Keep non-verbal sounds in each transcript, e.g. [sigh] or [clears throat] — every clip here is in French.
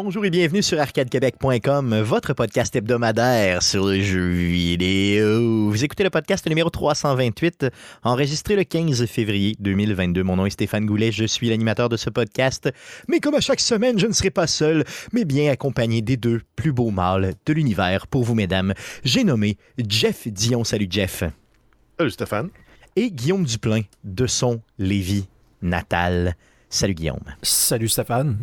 Bonjour et bienvenue sur arcadequebec.com, votre podcast hebdomadaire sur le jeu vidéo. Vous écoutez le podcast numéro 328, enregistré le 15 février 2022. Mon nom est Stéphane Goulet, je suis l'animateur de ce podcast. Mais comme à chaque semaine, je ne serai pas seul, mais bien accompagné des deux plus beaux mâles de l'univers pour vous, mesdames. J'ai nommé Jeff Dion. Salut Jeff. Salut Stéphane. Et Guillaume Duplain de son Lévis natal. Salut Guillaume. Salut Stéphane.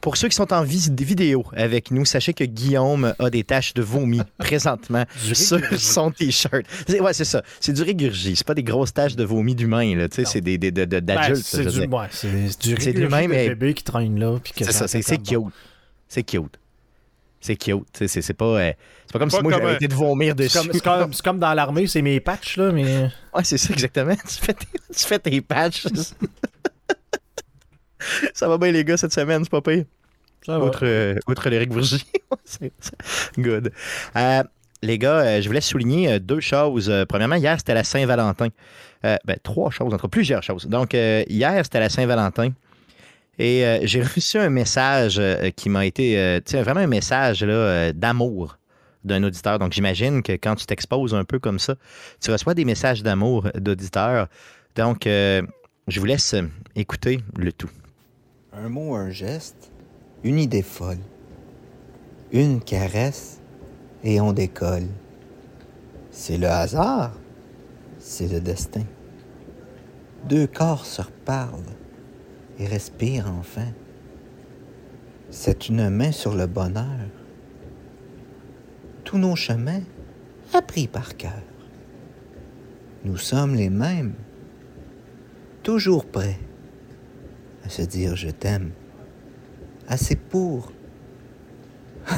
Pour ceux qui sont en vidéo avec nous, sachez que Guillaume a des taches de vomi [laughs] présentement sur son t-shirt. Ouais, c'est ça. C'est du régurgie. C'est pas des grosses taches de vomi d'humain, là. Tu sais, c'est des, des, ben, d'adultes. c'est du, ouais, du régurgie de bébé qui traîne là. C'est ça, c'est cute. C'est cute. C'est cute. C'est pas, euh, c'est pas comme si moi j'avais été de vomir dessus. C'est comme, comme, dans l'armée, c'est mes patchs, là, mais. Ouais, c'est ça, exactement. [laughs] Tu fais tes, tu fais tes patchs. [laughs] ça va bien, les gars, cette semaine, c'est pas pire. Ça outre, euh, outre l'Éric Bourgie. [laughs] Good. Euh, les gars, euh, je voulais souligner deux choses. premièrement, hier, c'était la Saint-Valentin. ben, trois choses, entre plusieurs choses. Donc, hier, c'était la Saint-Valentin. Et j'ai reçu un message qui m'a été, tu sais, vraiment un message d'amour d'un auditeur. Donc, j'imagine que quand tu t'exposes un peu comme ça, tu reçois des messages d'amour d'auditeurs. Donc, je vous laisse écouter le tout. Un mot, un geste, une idée folle, une caresse et on décolle. C'est le hasard, c'est le destin. Deux corps se reparlent et respirent enfin. C'est une main sur le bonheur. Tous nos chemins appris par cœur. Nous sommes les mêmes, toujours prêts à se dire je t'aime. Assez pour. [laughs]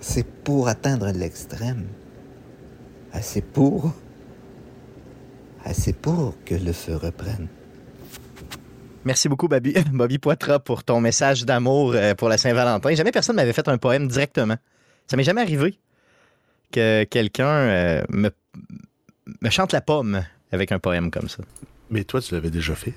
C'est pour atteindre l'extrême. Assez pour. Assez pour que le feu reprenne. Merci beaucoup, Bobby, [laughs] Bobby Poitras, pour ton message d'amour euh, pour la Saint-Valentin. Jamais personne m'avait fait un poème directement. Ça m'est jamais arrivé que quelqu'un euh, me, me chante la pomme avec un poème comme ça. Mais toi, tu l'avais déjà fait?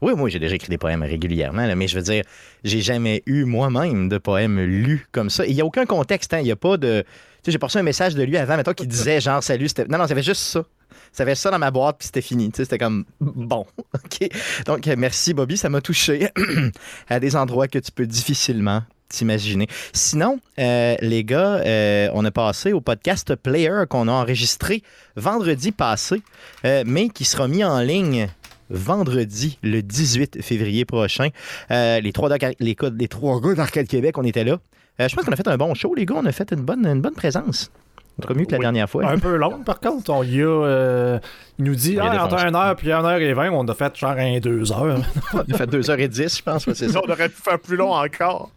Oui, moi, j'ai déjà écrit des poèmes régulièrement, mais je veux dire, j'ai jamais eu moi-même de poèmes lus comme ça. Il n'y a aucun contexte, hein. Il n'y a pas de. Tu sais, j'ai reçu un message de lui avant, mettons, qui disait [laughs] genre salut. Non, non, ça fait juste ça. Ça avait ça dans ma boîte, puis c'était fini. Tu sais, c'était comme bon. [laughs] OK. Donc, merci, Bobby. Ça m'a touché [clears throat] à des endroits que tu peux difficilement t'imaginer. Sinon, euh, les gars, euh, on a passé au podcast Player qu'on a enregistré vendredi passé, euh, mais qui sera mis en ligne vendredi, le 18 février prochain. Euh, les, trois les, les trois gars d'Arcade Québec, on était là. Euh, je pense qu'on a fait un bon show, les gars. On a fait une bonne, une bonne présence. Encore mieux que la dernière fois. Un peu long, par contre. On y a, euh, il nous dit, ah, entre 1 heure puis 1 heure et 20, on a fait genre un 2 heures. [laughs] on a fait 2 heures et 10, je pense. c'est [laughs] ça. on aurait pu faire plus long encore.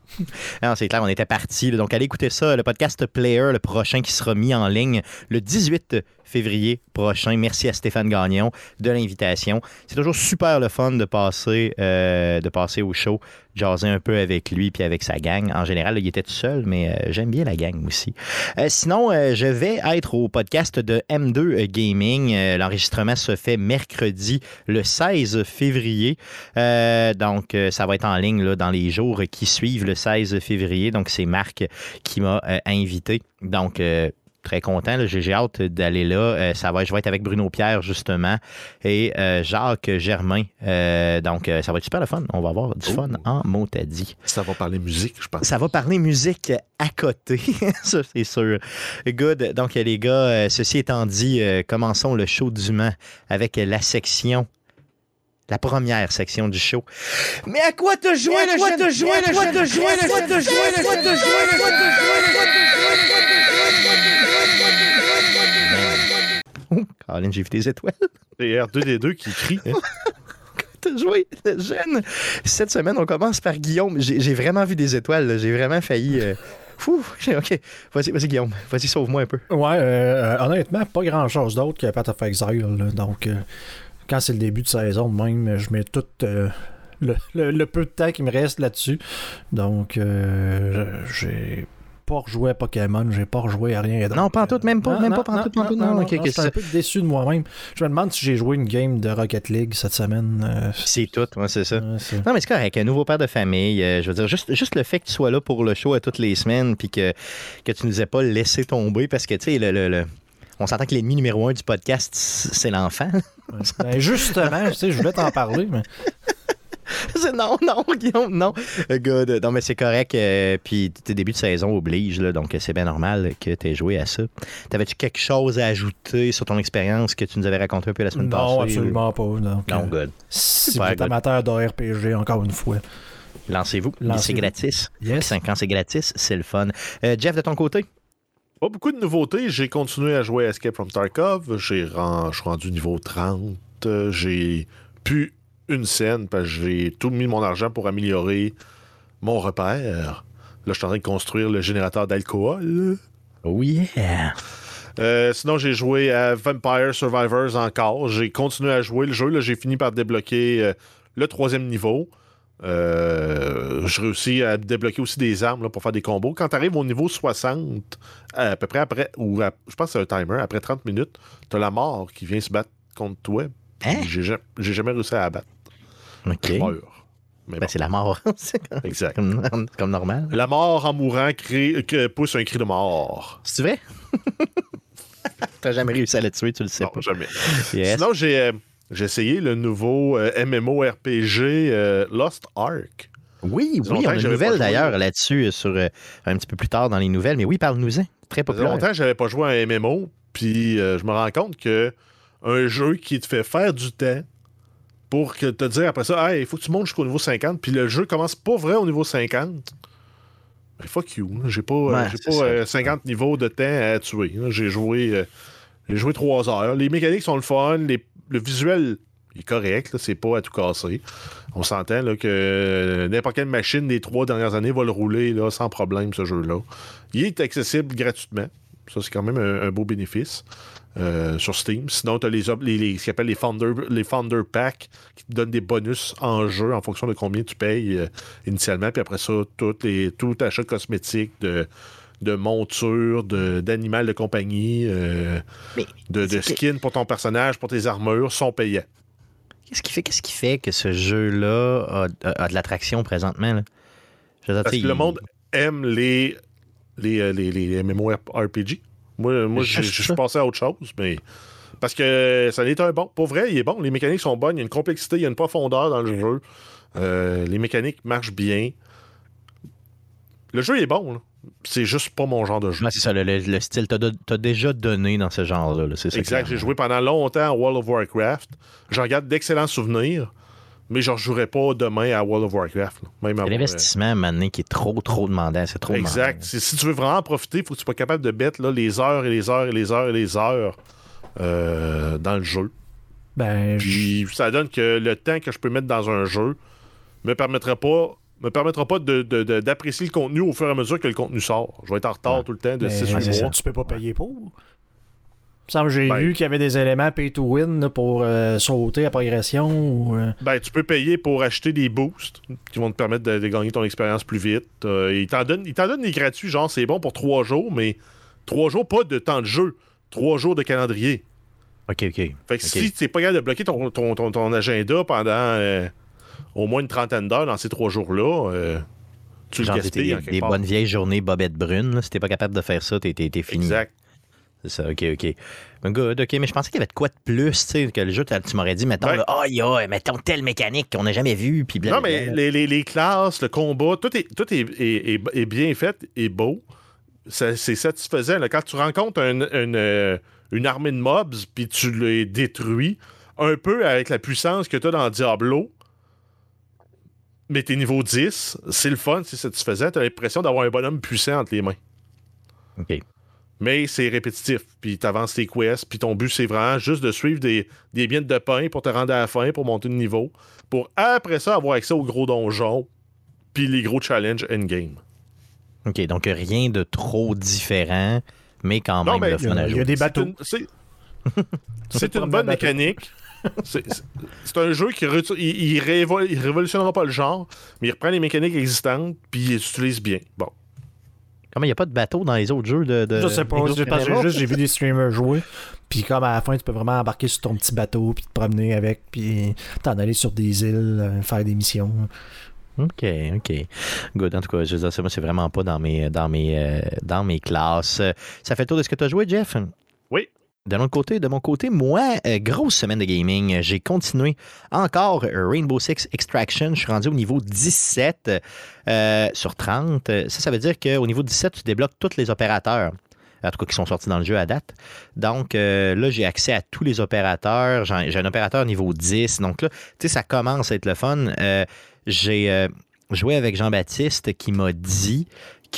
Non, c'est clair, on était parti. Donc, allez écouter ça, le podcast Player, le prochain qui sera mis en ligne le 18 février prochain. Merci à Stéphane Gagnon de l'invitation. C'est toujours super le fun de passer, euh, de passer au show, jaser un peu avec lui puis avec sa gang. En général, il était tout seul, mais euh, j'aime bien la gang aussi. Euh, sinon, je vais être au podcast de M2 Gaming. L'enregistrement se fait mercredi, le 16 février. donc, ça va être en ligne là, dans les jours qui suivent le 16 février. Donc, c'est Marc qui m'a invité. Donc, très content. J'ai hâte d'aller là. Euh, ça va, je vais être avec Bruno Pierre, justement, et euh, Jacques Germain. Euh, donc, ça va être super le fun. On va avoir du fun oh. en mot dit. Ça va parler musique, je pense. Ça va parler musique à côté, [laughs] ça c'est sûr. Good. Donc, les gars, ceci étant dit, commençons le show du Mans avec la section la première section du show. Mais à quoi te jouer le quoi te jouer le quoi te jouer le quoi te jouer le quoi te jouer le quoi te jouer le quoi te jouer le [laughs] Caroline, j'ai vu des étoiles. C'est R2D2 qui crie. T'as joué, jeune. Cette semaine, on commence par Guillaume. J'ai vraiment vu des étoiles. J'ai vraiment failli. Euh... [laughs] ok. Vas-y, vas Guillaume. Vas-y, sauve-moi un peu. Ouais, euh, honnêtement, pas grand-chose d'autre que Path of Exile. Donc, euh, quand c'est le début de saison, même, je mets tout euh, le, peu de temps qui me reste là-dessus. Donc, euh, j'ai pas rejoué à Pokémon, j'ai pas rejoué à rien. Non, pas en tout, même pas, Non, même non, pas, pas en non, tout, pas en tout. non, Non, non, ok, non, ok, je suis un peu déçu de moi-même. Je me demande si j'ai joué une game de Rocket League cette semaine. euh, C'est tout, ouais, c'est ça. ouais, Non, mais c'est correct. Un nouveau père de famille. euh, je veux dire, juste, juste le fait que tu sois là pour le show à toutes les semaines puis que, que tu nous aies pas laissé tomber parce que, tu sais, le, le- le- on s'entend que l'ennemi numéro un du podcast, c'est l'enfant. ouais. Ben, justement, tu sais, je voulais t'en parler, mais [laughs] non, non, Guillaume, non. Euh, Good. Non, mais c'est correct. euh, puis, tes début de saison oblige, là, donc c'est bien normal que tu aies joué à ça. T'avais-tu quelque chose à ajouter sur ton expérience que tu nous avais raconté un peu la semaine passée? non, absolument pas. Donc, Non, euh, good. si vous êtes amateur de RPG, encore une fois. Lancez-vous. C'est gratis. Yes. Puis Quand c'est gratis, c'est le fun. Euh, Jeff, de ton côté? Pas beaucoup de nouveautés. J'ai continué à jouer à Escape from Tarkov. J'ai Je suis rendu niveau 30. Euh, J'ai pu une scène parce que j'ai tout mis mon argent pour améliorer mon repère. Là, je suis en train de construire le générateur d'alcool. Oh yeah! Euh, sinon, j'ai joué à Vampire Survivors encore. J'ai continué à jouer le jeu. Là, j'ai fini par débloquer euh, le troisième niveau. Euh, je réussis à débloquer aussi des armes là, pour faire des combos. Quand tu arrives au niveau 60, à peu près après, ou à- je pense que c'est un timer, après 30 minutes, tu as la mort qui vient se battre contre toi. Hein? J'ai ja- j'ai jamais réussi à la battre. OK. Je meurs. Mais Ben, bon, c'est la mort. [laughs] exact. comme, comme normal. La mort en mourant crée, que pousse un cri de mort. C'est vrai? [laughs] T'as jamais réussi à le tuer, tu le sais Non, pas. jamais. Yes. Sinon, j'ai euh, j'ai essayé le nouveau euh, MMORPG euh, Lost Ark. Oui, oui, on a une nouvelle d'ailleurs là-dessus, euh, sur, un petit peu plus tard dans les nouvelles. Mais oui, parle-nous-en. Très populaire. longtemps que j'avais pas joué à un MMO, puis je me rends compte que un jeu qui te fait faire du temps pour que te dire après ça, hey, il faut que tu montes jusqu'au niveau 50, puis le jeu commence pas vrai au niveau 50. Ben, fuck you. J'ai pas, euh, Ouais, j'ai pas ça. euh, 50 niveaux de temps à tuer. J'ai joué, euh, j'ai joué 3 heures. Les mécaniques sont le fun, les- le visuel est correct, c'est pas à tout casser. On s'entend là, que n'importe quelle machine des trois dernières années va le rouler là, sans problème, ce jeu-là. Il est accessible gratuitement. Ça, c'est quand même un, un beau bénéfice euh, sur Steam. Sinon, tu as les, les, les- ce qu'ils appellent les Founder, les Founder Pack qui te donnent des bonus en jeu en fonction de combien tu payes euh, initialement. Puis après ça, tout, les, tout achat cosmétique de, de monture, de- d'animal de, compagnie, euh, de, de skins pour ton personnage, pour tes armures, sont payants. Qu'est-ce qui fait, qu'est-ce qui fait que ce jeu-là a, a- a de l'attraction présentement? Là? Je veux dire, Parce que le monde aime les, les, les, les MMORPG. Moi, moi je, suis passé à autre chose, mais. Parce que ça n'est un bon. Pour vrai, il est bon. Les mécaniques sont bonnes. Il y a une complexité, il y a une profondeur dans le jeu. Euh, les mécaniques marchent bien. Le jeu est bon. là. C'est juste pas mon genre de jeu. Ouais, c'est ça, le, le- le style. T'as, déjà donné dans ce genre-là. là. Exact. J'ai joué pendant longtemps à World of Warcraft. J'en garde d'excellents souvenirs, mais je ne rejouerai pas demain à World of Warcraft. là. Même C'est à- l'investissement, à un moment donné, qui est trop, trop demandant. C'est trop Exact. Si, si tu veux vraiment en profiter, il faut que tu sois capable de mettre là, les heures et les heures et les heures et les heures euh, dans le jeu. Ben, je- Puis ça donne que le temps que je peux mettre dans un jeu me permettra pas me permettra pas de- de- de- d'apprécier le contenu au fur et à mesure que le contenu sort. Je vais être en retard Ouais. tout le temps de ben, 6 c'est ça, mois. tu peux pas payer pour. Il me semble que j'ai Ben- vu qu'il y avait des éléments pay to win là, pour euh, sauter la progression. Ou, euh, Ben, tu peux payer pour acheter des boosts qui vont te permettre de, de gagner ton expérience plus vite. Euh, ils t'en donnent, donnent des gratuits, genre c'est bon pour trois jours, mais trois jours pas de temps de jeu, trois jours de calendrier. OK, OK. Fait que si tu n'es pas capable de bloquer ton, ton, ton- ton agenda pendant euh, au moins une trentaine d'heures dans ces trois jours-là, euh, tu le Genre, des, gaspilles des, des bonnes vieilles journées bobette brune. là. Si t'es pas capable de faire ça, t'es, t'es- t'es fini. Exact. C'est ça, OK, OK. Ben, good, OK. Mais je pensais qu'il y avait de quoi de plus, tu sais, que le jeu, t'as- tu m'aurais dit, mettons, là, oh, yeah, mettons telle mécanique qu'on n'a jamais vue, puis Non, mais les, les- les classes, le combat, tout est, tout est, est- est- bien fait et beau. C'est satisfaisant. là. Quand tu rencontres un- une, euh, une armée de mobs puis tu les détruis, un peu avec la puissance que tu as dans Diablo, mais t'es niveau 10, c'est le fun, c'est satisfaisant. Tu as l'impression d'avoir un bonhomme puissant entre les mains. OK. Mais c'est répétitif. Puis tu avances tes quests. Puis ton but, c'est vraiment juste de suivre des, des miettes de pain pour te rendre à la fin, pour monter de niveau. Pour après ça avoir accès aux gros donjons. Puis les gros challenges endgame. OK, donc rien de trop différent, mais quand Non, même mais le fun à il y a des C'est bateaux. une- C'est [laughs] une bonne mécanique. [laughs] C'est c'est- c'est un jeu qui retu- il, il révo- il révolutionnera pas le genre, mais il reprend les mécaniques existantes puis il les utilise bien. Bon. Comment il n'y a pas de bateau dans les autres jeux de. de Je sais pas, j'ai vu des streamers jouer. Puis comme à la fin, tu peux vraiment embarquer sur ton petit bateau, puis te promener avec, puis t'en aller sur des îles, euh, faire des missions. OK, OK. Good. En tout cas, je veux dire, ça, moi, c'est vraiment pas dans mes, dans mes, euh, dans mes classes. Ça fait le tour de ce que tu as joué, Jeff? Oui. De mon côté, de mon côté, moi, euh, grosse semaine de gaming. J'ai continué encore Rainbow Six Extraction. Je suis rendu au niveau 17 euh, sur 30. Euh, Ça, ça veut dire qu'au niveau 17, tu débloques tous les opérateurs. En tout cas, qui sont sortis dans le jeu à date. Donc euh, là, j'ai accès à tous les opérateurs. J'ai un opérateur niveau 10. Donc là, tu sais, ça commence à être le fun. J'ai joué avec Jean-Baptiste qui m'a dit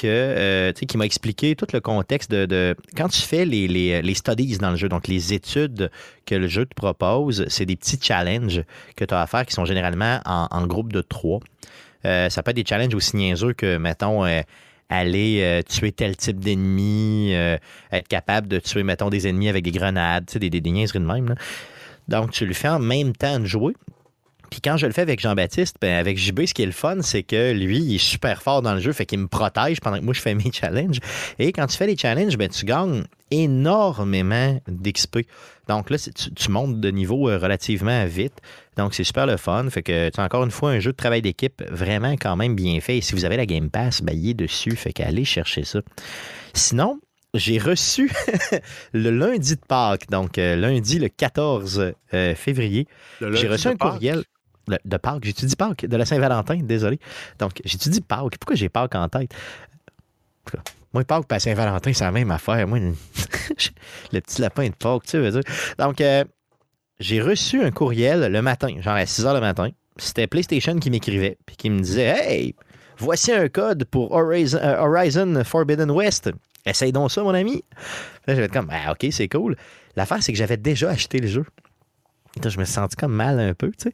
euh, qui m'a expliqué tout le contexte de, quand tu fais les, les, studies dans le jeu, donc les études que le jeu te propose, c'est des petits challenges que tu as à faire qui sont généralement en, groupe de trois. Euh, ça peut être des challenges aussi niaiseux que, mettons, euh, aller euh, tuer tel type d'ennemi, euh, être capable de tuer, mettons, des ennemis avec des grenades, des, des, des niaiseries de même. Donc, tu le fais en même temps de jouer. Puis quand je le fais avec Jean-Baptiste, ben avec JB, ce qui est le fun, c'est que lui, il est super fort dans le jeu, fait qu'il me protège pendant que moi, je fais mes challenges. Et quand tu fais les challenges, ben, tu gagnes énormément d'XP. Donc là, tu, tu montes de niveau euh, relativement vite. Donc c'est super le fun. Fait que, tu sais, encore une fois, un jeu de travail d'équipe vraiment quand même bien fait. Et si vous avez la Game Pass, ben, il est dessus. Fait qu'allez chercher ça. Sinon, j'ai reçu [laughs] le lundi de Pâques, donc euh, lundi le 14 euh, février, j'ai reçu un Pâques? courriel de, Pâques. J'étudie Pâques, de la Saint-Valentin, désolé. Donc, j'étudie Pâques. Pourquoi j'ai Pâques en tête? Moi, Pâques et Saint-Valentin, c'est la même affaire. Moi, [laughs] le petit lapin de Pâques, tu veux dire. Donc, euh, j'ai reçu un courriel le matin, genre à 6 h le matin. C'était PlayStation qui m'écrivait, puis qui me disait Hey, voici un code pour Horizon, euh, Horizon Forbidden West. Essaye donc ça, mon ami. Là, j'avais comme, ah, OK, c'est cool. L'affaire, c'est que j'avais déjà acheté le jeu. Je me sentis comme mal un peu, tu sais.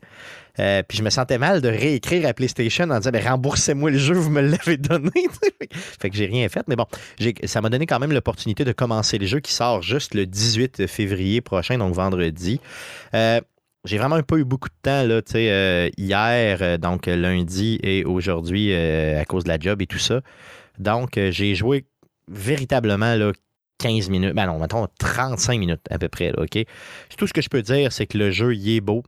Euh, puis je me sentais mal de réécrire à PlayStation en disant, ben, remboursez-moi le jeu, vous me l'avez donné. [laughs] fait que j'ai rien fait. Mais bon, ça m'a donné quand même l'opportunité de commencer le jeu qui sort juste le 18 février prochain, donc vendredi. Euh, j'ai vraiment pas eu beaucoup de temps, là, euh, hier, euh, donc lundi et aujourd'hui à cause de la job et tout ça. Donc, j'ai joué véritablement là, 15 minutes, ben non, mettons 35 minutes à peu près, là, OK? Tout ce que je peux dire, c'est que le jeu, il est beau,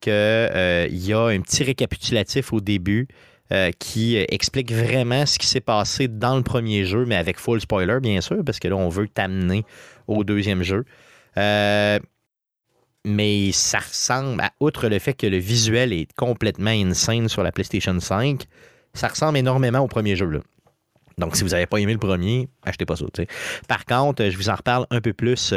qu'il y a un petit récapitulatif au début euh, qui euh, explique vraiment ce qui s'est passé dans le premier jeu, mais avec full spoiler, bien sûr, parce que là, on veut t'amener au deuxième jeu. Euh, mais ça ressemble, outre le fait que le visuel est complètement insane sur la PlayStation 5, ça ressemble énormément au premier jeu. Donc, si vous n'avez pas aimé le premier, achetez pas ça. tu sais. Par contre, je vous en reparle un peu plus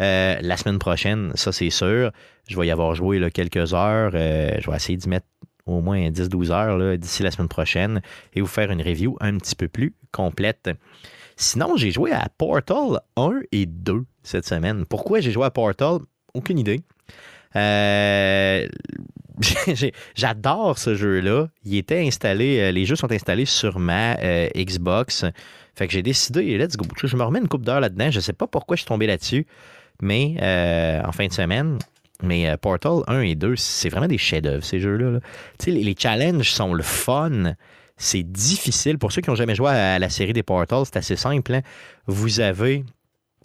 euh, la semaine prochaine, ça c'est sûr. Je vais y avoir joué quelques heures. Euh, je vais essayer d'y mettre au moins 10-12 heures d'ici la semaine prochaine et vous faire une review un petit peu plus complète. Sinon, j'ai joué à Portal 1 et 2 cette semaine. Pourquoi j'ai joué à Portal? Aucune idée. Euh, [laughs] J'adore ce jeu-là. Il était installé, euh, les jeux sont installés sur ma euh, Xbox. Fait que j'ai décidé, let's go. Je me remets une coupe d'heure là-dedans. Je sais pas pourquoi je suis tombé là-dessus, mais euh, en fin de semaine. Mais Portal 1 et 2, c'est vraiment des chefs-d'œuvre, ces jeux-là. les, les challenges sont le fun. C'est difficile. Pour ceux qui n'ont jamais joué à la série des Portals, c'est assez simple. hein. Vous, avez,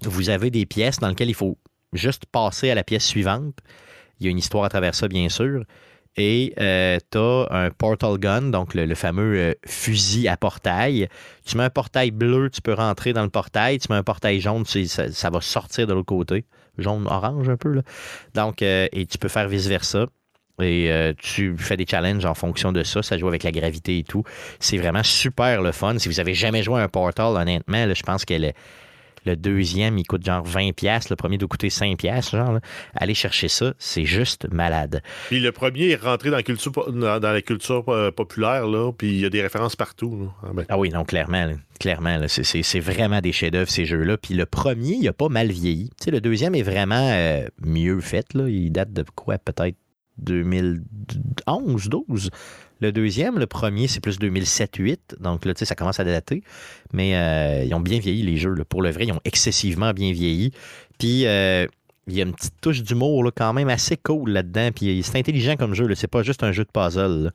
vous avez des pièces dans lesquelles il faut juste passer à la pièce suivante. Il y a une histoire à travers ça, bien sûr. Et tu as un portal gun, donc le, fameux euh, fusil à portail. Tu mets un portail bleu, tu peux rentrer dans le portail. Tu mets un portail jaune, ça, va sortir de l'autre côté. Jaune-orange un peu. Là. Donc, euh, et tu peux faire vice-versa. Et euh, tu fais des challenges en fonction de ça. Ça joue avec la gravité et tout. C'est vraiment super le fun. Si vous avez jamais joué à un Portal, honnêtement, je pense que le, le deuxième, il coûte genre 20$. piastres. Le premier doit coûter 5$. Genre, là. Allez chercher ça. C'est juste malade. Puis le premier est rentré dans la culture, po- dans, dans la culture euh, populaire, là, puis il y a des références partout. Ah ben, Ah oui, non, clairement. là. clairement, là, c'est- vraiment des chefs-d'œuvre, ces jeux-là. Puis le premier, il a pas mal vieilli. Le deuxième est vraiment euh, mieux fait. Là. Il date de quoi, peut-être 2011, 12. Le deuxième, le premier, c'est plus 2007-8. Donc là, tu sais, ça commence à dater. Mais euh, ils ont bien vieilli, les jeux. Pour le vrai, ils ont excessivement bien vieilli. Puis euh, il y a une petite touche d'humour quand même assez cool là-dedans. Puis c'est intelligent comme jeu. C'est pas juste un jeu de puzzle.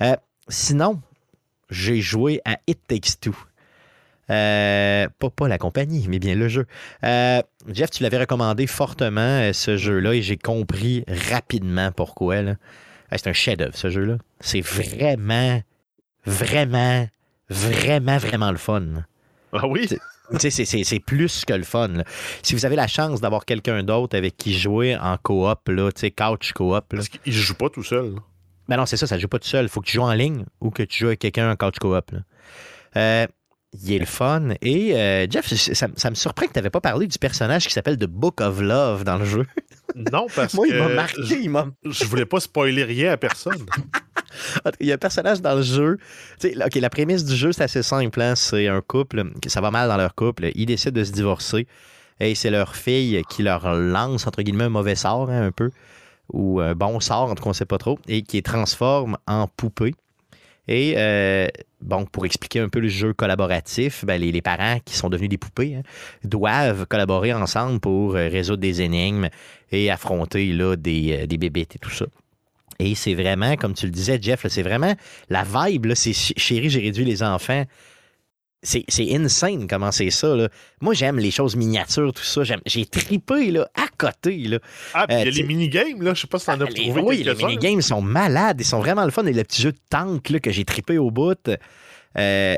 Euh, sinon, j'ai joué à It Takes Two. Pas, la compagnie, mais bien le jeu. Jeff, tu l'avais recommandé fortement, ce jeu-là, et j'ai compris rapidement pourquoi. C'est un chef-d'œuvre, ce jeu-là. C'est vraiment, vraiment, vraiment, vraiment le fun. Ah oui? Tu sais, c'est- c'est c'est plus que le fun. là. Si vous avez la chance d'avoir quelqu'un d'autre avec qui jouer en coop, là, tu sais, couch coop, Parce qu'il joue pas tout seul. là. ben non, c'est ça, ça ne joue pas tout seul. Il faut que tu joues en ligne ou que tu joues avec quelqu'un en couch coop. là. Euh, il est le fun. Et euh, Jeff, ça, ça me surprend que tu n'avais pas parlé du personnage qui s'appelle The Book of Love dans le jeu. [laughs] Non, parce Moi, que il m'a marqué. Il, m'a- je voulais pas spoiler rien à personne. [laughs] il y a un personnage dans le jeu. OK, la prémisse du jeu, c'est assez simple. hein. C'est un couple, ça va mal dans leur couple. Ils décident de se divorcer. Et c'est leur fille qui leur lance, entre guillemets, un mauvais sort, hein, un peu. Ou un bon sort, en tout cas, on ne sait pas trop. Et qui les transforme en poupée. Et, euh, bon, pour expliquer un peu le jeu collaboratif, ben, les, parents qui sont devenus des poupées hein, doivent collaborer ensemble pour euh, résoudre des énigmes et affronter là, des, euh, des bébites et tout ça. Et c'est vraiment, comme tu le disais, Jeff, c'est vraiment la vibe, c'est ch- chérie, j'ai réduit les enfants. C'est c'est insane comment c'est ça. Là. Moi, j'aime les choses miniatures, tout ça. J'aime- J'ai tripé là, à côté. Là. Ah, puis il y Euh, a tu- les minigames, là. Je sais pas si t'en as Ah, trouvé oui, les minigames sont malades. Ils sont vraiment le fun. Et le petit jeu de tank là, que j'ai trippé au bout. euh,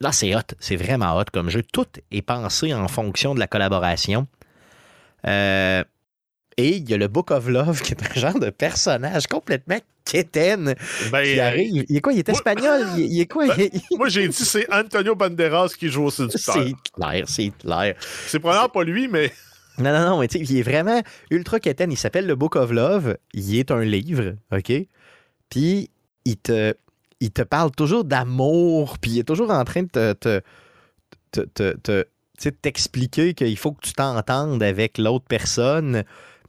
là, c'est hot. C'est vraiment hot comme jeu. Tout est pensé en fonction de la collaboration. Euh, et il y a le Book of Love, qui est un genre de personnage complètement quétaine Ben, qui arrive. Il est quoi? Il est moi- espagnol? Il, il est quoi? Ben, Il- moi, j'ai dit c'est Antonio Banderas qui joue au [laughs] séducteur. C'est clair, c'est clair. C'est probablement pas lui, mais Non, non, non, mais tu sais, il est vraiment ultra quétaine. Il s'appelle le Book of Love. Il est un livre, OK? Puis, il te, il te parle toujours d'amour, puis il est toujours en train de te, te, te, te- t'expliquer qu'il faut que tu t'entendes avec l'autre personne,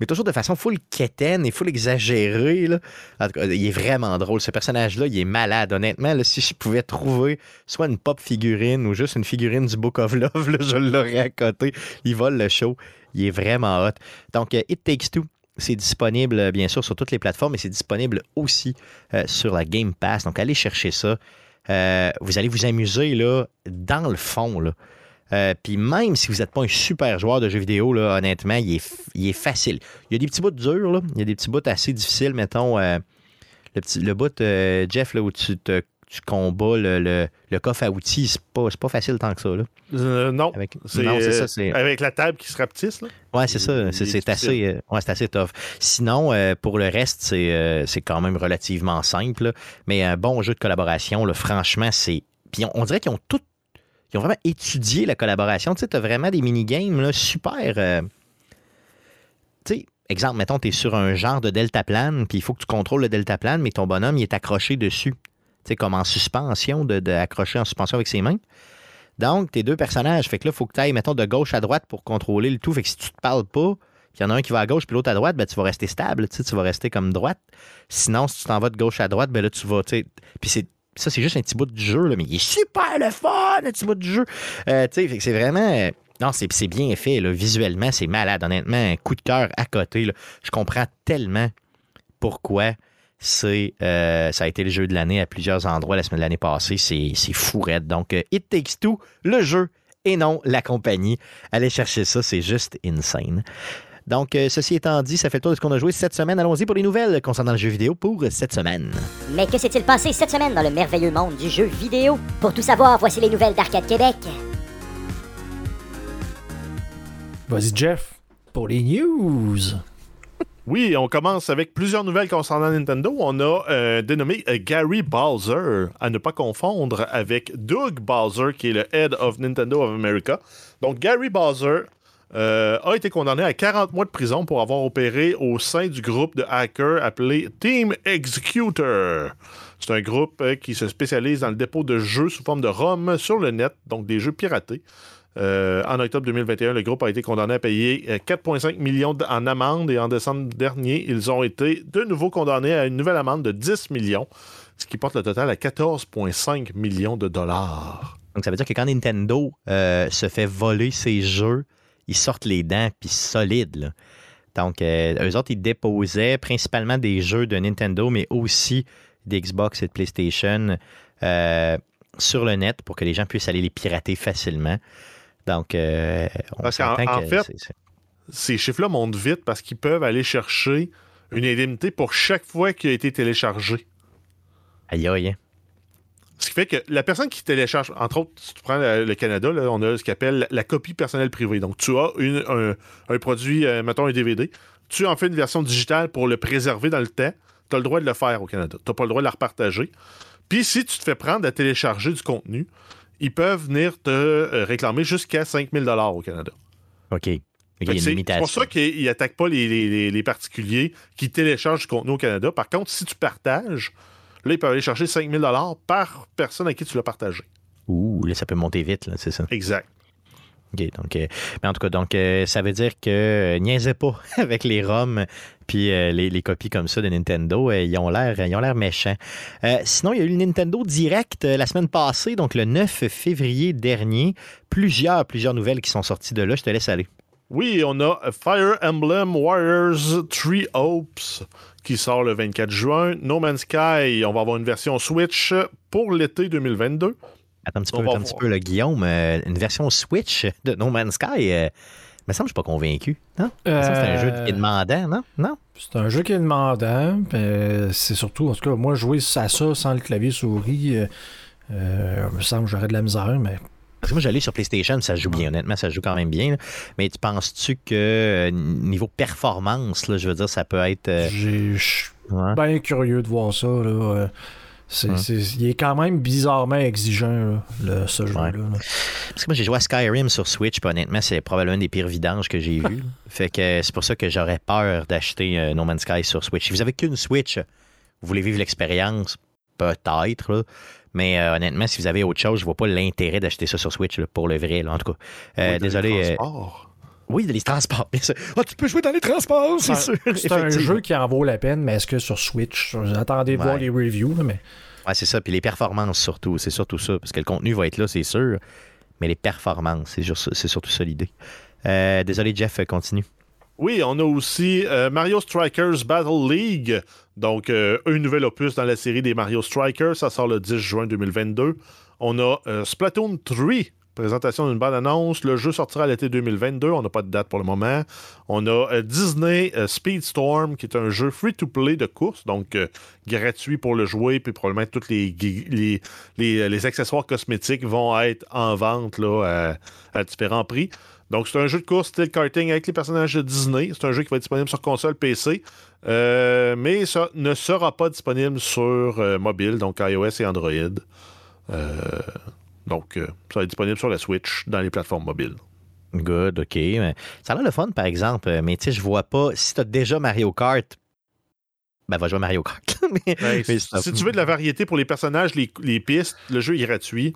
mais toujours de façon full quétaine et full exagérée. Là. En tout cas, il est vraiment drôle. Ce personnage-là, il est malade. Honnêtement, si je pouvais trouver soit une pop figurine ou juste une figurine du Book of Love, [laughs] je l'aurais à côté. Il vole le show. Il est vraiment hot. Donc, euh, It Takes Two, c'est disponible, euh, bien sûr, sur toutes les plateformes, mais c'est disponible aussi euh, sur la Game Pass. Donc, allez chercher ça. Vous allez vous amuser là, dans le fond. Là. Euh, Puis même si vous n'êtes pas un super joueur de jeux vidéo, là, honnêtement, il est, f- il est facile. Il y a des petits bouts durs, là. il y a des petits bouts assez difficiles, mettons. euh, le, petit, le bout, euh, Jeff, là, où tu, te, tu combats le, le- le coffre à outils, c'est pas, pas facile tant que ça. Là. non. Avec... Non, ça. La table qui se rapetisse, là. Ouais, c'est ça. C'est, assez, ouais, assez tough. Sinon, pour le reste, c'est, c'est quand même relativement simple. là. Mais un bon jeu de collaboration, là, franchement, c'est. Puis on, on dirait qu'ils ont tout. Ils ont vraiment étudié la collaboration. Tu sais, as vraiment des minigames super. euh, Tu sais, exemple, mettons, tu es sur un genre de deltaplane, puis il faut que tu contrôles le deltaplane, mais ton bonhomme, il est accroché dessus. Tu sais, comme en suspension, de, accroché en suspension avec ses mains. Donc, tes deux personnages, fait que là, il faut que tu ailles, mettons, de gauche à droite pour contrôler le tout. Fait que si tu te parles pas, il y en a un qui va à gauche puis l'autre à droite, ben, tu vas rester stable, tu sais, tu vas rester comme droite. Sinon, si tu t'en vas de gauche à droite, ben là, tu vas, tu sais. Puis c'est. Ça, c'est juste un petit bout du jeu, là, mais il est super le fun, un petit bout du jeu. Euh, c'est vraiment. euh, non, c'est bien fait, là. Visuellement, c'est malade. Honnêtement, un coup de cœur à côté. là. Je comprends tellement pourquoi c'est, euh, ça a été le jeu de l'année à plusieurs endroits la semaine de l'année passée. C'est fou. Donc, It Takes Two, le jeu, et non la compagnie. Allez chercher ça, c'est juste insane. Donc, euh, ceci étant dit, ça fait le tour de ce qu'on a joué cette semaine. Allons-y pour les nouvelles concernant le jeu vidéo pour cette semaine. Mais que s'est-il passé cette semaine dans le merveilleux monde du jeu vidéo? Pour tout savoir, voici les nouvelles d'Arcade Québec. Vas-y, Jeff, pour les news. Oui, on commence avec plusieurs nouvelles concernant Nintendo. On a euh, dénommé euh, Gary Bowser, à ne pas confondre avec Doug Bowser, qui est le Head of Nintendo of America. Donc, Gary Bowser euh, a été condamné à 40 mois de prison pour avoir opéré au sein du groupe de hackers appelé Team Executor. C'est un groupe euh, qui se spécialise dans le dépôt de jeux sous forme de ROM sur le net, donc des jeux piratés. Euh, en octobre 2021, le groupe a été condamné à payer euh, 4,5 millions en amende et en décembre dernier, ils ont été de nouveau condamnés à une nouvelle amende de 10 millions, ce qui porte le total à 14,5 millions de dollars. Donc, ça veut dire que quand Nintendo se fait voler ses jeux, ils sortent les dents, puis solides. là. Donc, euh, eux autres, ils déposaient principalement des jeux de Nintendo, mais aussi des Xbox et de PlayStation. Euh, sur le net pour que les gens puissent aller les pirater facilement. Donc, euh, on Parce en que fait, Ces chiffres-là montent vite parce qu'ils peuvent aller chercher une indemnité pour chaque fois qu'il a été téléchargé. Aïe, aïe. Ce qui fait que la personne qui télécharge, entre autres, si tu prends le, Canada, là, on a ce qu'on appelle la, copie personnelle privée. Donc, tu as une- un, un produit, euh, mettons un DVD, tu en fais une version digitale pour le préserver dans le temps, tu as le droit de le faire au Canada. Tu n'as pas le droit de la repartager. Puis, si tu te fais prendre à télécharger du contenu, ils peuvent venir te euh, réclamer jusqu'à 5000 au Canada. OK. C'est pour ça qu'ils n'attaquent pas les, les- les- les particuliers qui téléchargent du contenu au Canada. Par contre, si tu partages, là, ils peuvent aller chercher 5000 par personne à qui tu l'as partagé. Ouh, là, ça peut monter vite, là, c'est ça. Exact. OK, donc, euh, mais en tout cas, donc, euh, ça veut dire que euh, niaisez pas [laughs] avec les ROM puis les, les copies comme ça de Nintendo. ils ont l'air ils ont l'air méchants. Sinon, il y a eu le Nintendo Direct la semaine passée, donc le 9 février dernier. Plusieurs, plusieurs nouvelles qui sont sorties de là. Je te laisse aller. Oui, on a Fire Emblem Warriors 3 Hopes qui sort le 24 juin. No Man's Sky, on va avoir une version Switch pour l'été 2022. Attends un petit On peu, attends un petit peu, là, Guillaume. euh, une version Switch de No Man's Sky. euh, me semble que je suis pas convaincu. Non? C'est un jeu qui est demandant, non? Non? C'est un jeu qui est demandant. mais c'est surtout, en tout cas, moi, jouer à ça sans le clavier souris, euh, euh, me semble que j'aurais de la misère, mais Parce que moi, j'allais sur PlayStation, ça joue bien, honnêtement, ça joue quand même bien. là. Mais tu penses-tu que euh, niveau performance, là, je veux dire, ça peut être. euh, j'ai- je suis ouais. bien curieux de voir ça. Là. euh, c'est- Ouais. c'est- il est quand même bizarrement exigeant, là, le- ce jeu-là. là. Parce que moi, j'ai joué à Skyrim sur Switch, puis honnêtement, c'est probablement un des pires vidanges que j'ai vu. [laughs] fait que c'est pour ça que j'aurais peur d'acheter euh, No Man's Sky sur Switch. Si vous avez qu'une Switch, vous voulez vivre l'expérience, peut-être, là. Mais euh, honnêtement, si vous avez autre chose, je vois pas l'intérêt d'acheter ça sur Switch là, pour le vrai, là, en tout cas. Euh, Oui, dans désolé. les euh, transports. oui, les transports, bien sûr. Ah, tu peux jouer dans les transports, c'est sûr. C'est un [laughs] jeu qui en vaut la peine, mais est-ce que sur Switch, attendez de voir Ouais. les reviews, là, mais Ouais, c'est ça. Puis les performances surtout. C'est surtout ça. Parce que le contenu va être là, c'est sûr. Mais les performances, c'est juste- c'est surtout ça l'idée. Euh, désolé, Jeff, continue. Oui, on a aussi euh, Mario Strikers Battle League. Donc, euh, un nouvel opus dans la série des Mario Strikers. Ça sort le 10 juin 2022. On a euh, Splatoon 3. Présentation d'une bonne annonce. Le jeu sortira l'été 2022. On n'a pas de date pour le moment. On a Disney Speedstorm, qui est un jeu free-to-play de course, donc gratuit pour le jouer, puis probablement tous les, accessoires cosmétiques vont être en vente à différents prix. Donc, c'est un jeu de course style karting avec les personnages de Disney. C'est un jeu qui va être disponible sur console PC, euh, mais ça ne sera pas disponible sur euh, mobile, donc iOS et Android. Euh, donc, ça va être disponible sur la Switch dans les plateformes mobiles. Good, OK. Ça a l'air le fun, par exemple. Mais tu sais, je vois pas. Si tu as déjà Mario Kart, ben, va jouer à Mario Kart. Mais- Ben, mais si, tu veux de la variété pour les personnages, les, les pistes, le jeu est gratuit.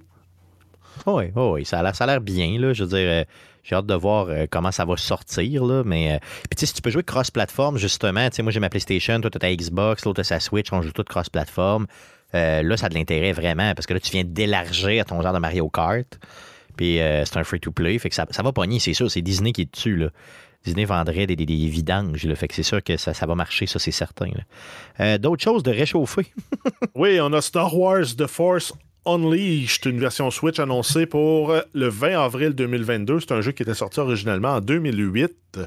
Oui, oui, ça a l'air, ça a l'air bien, là. Je veux dire, j'ai hâte de voir euh, comment ça va sortir, là. Mais, euh, puis tu si tu peux jouer cross-platform, justement, tu moi j'ai ma PlayStation, toi t'as ta Xbox, l'autre sa Switch, on joue tout cross-platform. Euh, là, ça a de l'intérêt vraiment, parce que là, tu viens d'élargir ton genre de Mario Kart. Puis c'est un free-to-play, fait que ça, ça va pogner, c'est sûr. C'est Disney qui est dessus, là. Disney vendrait des, des, vidanges. Fait que c'est sûr que ça, ça va marcher, ça, c'est certain. D'autres choses de réchauffer? Oui, on a Star Wars The Force Unleashed, une version Switch annoncée pour euh, le 20 avril 2022. C'est un jeu qui était sorti originalement en 2008.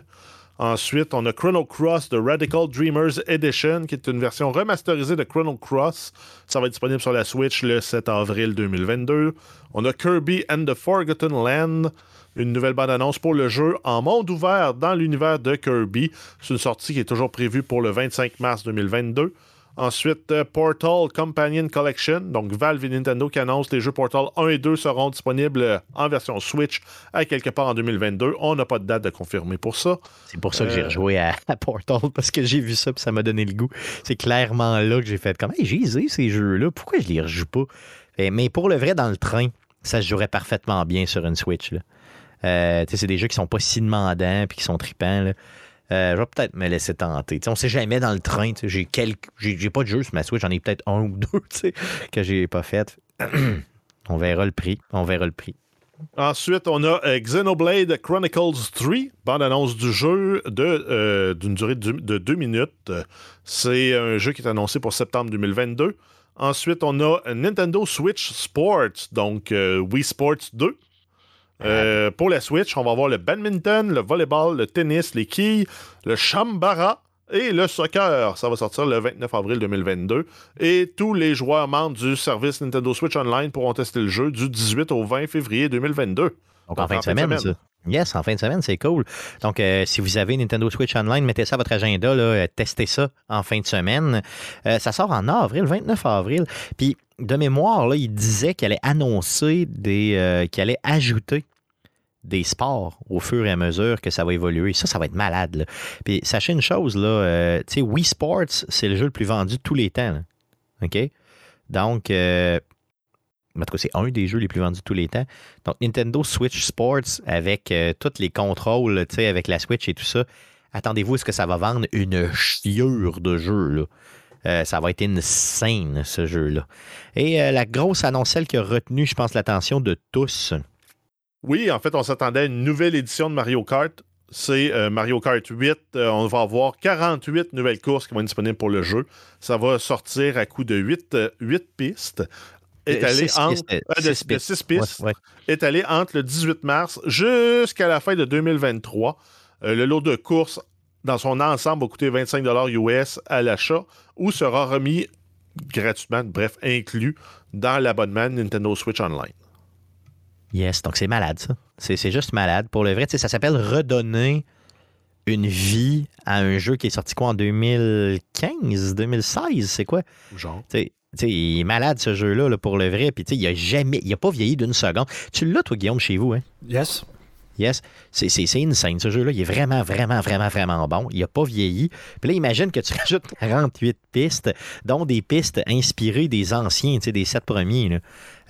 Ensuite, on a Chrono Cross The Radical Dreamers Edition, qui est une version remasterisée de Chrono Cross. Ça va être disponible sur la Switch le 7 avril 2022. On a Kirby and the Forgotten Land, une nouvelle bande-annonce pour le jeu en monde ouvert dans l'univers de Kirby. C'est une sortie qui est toujours prévue pour le 25 mars 2022. Ensuite, euh, Portal Companion Collection. Donc, Valve et Nintendo qui annoncent les jeux Portal 1 et 2 seront disponibles en version Switch à quelque part en 2022. On n'a pas de date de confirmer pour ça. C'est pour ça que j'ai Euh. rejoué à, à Portal, [laughs] parce que j'ai vu ça puis ça m'a donné le goût. C'est clairement là que j'ai fait comme, hey, j'ai ces jeux-là, pourquoi je les rejoue pas? Mais pour le vrai, dans le train, ça se jouerait parfaitement bien sur une Switch. Euh, c'est des jeux qui sont pas si demandants puis qui sont tripants. là. Euh, je vais peut-être me laisser tenter. On sait jamais dans le train. J'ai quelques, j'ai pas de jeux sur ma Switch, j'en ai peut-être un ou [laughs] deux que j'ai pas fait. [clears throat] on verra le prix. On verra le prix. Ensuite, on a euh, Xenoblade Chronicles 3, bande-annonce du jeu euh, d'une durée de, de deux minutes. C'est un jeu qui est annoncé pour septembre 2022. Ensuite, on a Nintendo Switch Sports, donc Wii Sports 2. Euh, pour la Switch, on va avoir le badminton, le volleyball, le tennis, les quilles, le chambara et le soccer. Ça va sortir le 29 avril 2022. Et tous les joueurs membres du service Nintendo Switch Online pourront tester le jeu du 18 au 20 février 2022. Donc, en fin de semaine, ça. Yes, en fin de semaine, c'est cool. Donc, euh, si vous avez Nintendo Switch Online, mettez ça à votre agenda, là, euh, testez ça en fin de semaine. Euh, ça sort en avril, 29 avril. Puis, de mémoire, là, il disait qu'il allait annoncer des. qu'il allait ajouter des sports au fur et à mesure que ça va évoluer. Ça, ça va être malade. Là. Puis, sachez une chose, là, tu sais, Wii Sports, c'est le jeu le plus vendu de tous les temps. là. OK? Donc, en tout cas, c'est un des jeux les plus vendus de tous les temps. Donc, Nintendo Switch Sports, avec euh, tous les contrôles, tu avec la Switch et tout ça, attendez-vous, est-ce que ça va vendre une chiure de jeux, là? Euh, ça va être insane, ce jeu-là. Et euh, la grosse annonce, celle qui a retenu, je pense, l'attention de tous. Oui, en fait, on s'attendait à une nouvelle édition de Mario Kart. C'est Mario Kart 8. on va avoir 48 nouvelles courses qui vont être disponibles pour le jeu. Ça va sortir à coup de 8, 8 pistes est allé entre, est allé entre le 18 mars jusqu'à la fin de 2023. Euh, le lot de courses dans son ensemble va coûter 25 US à l'achat ou sera remis gratuitement, bref, inclus dans l'abonnement Nintendo Switch Online. Yes, donc c'est malade ça. C'est juste malade. Pour le vrai, ça s'appelle redonner une vie à un jeu qui est sorti quoi en 2015, 2016, c'est quoi? Genre il est malade ce jeu-là pour le vrai. Puis il a jamais, il a pas vieilli d'une seconde. Tu l'as toi Guillaume chez vous, hein? Yes. Yes, c'est insane ce jeu-là. Il est vraiment, vraiment, vraiment, vraiment bon. Il n'a pas vieilli. Puis là, imagine que tu [laughs] rajoutes 48 pistes, dont des pistes inspirées des anciens, des sept premiers.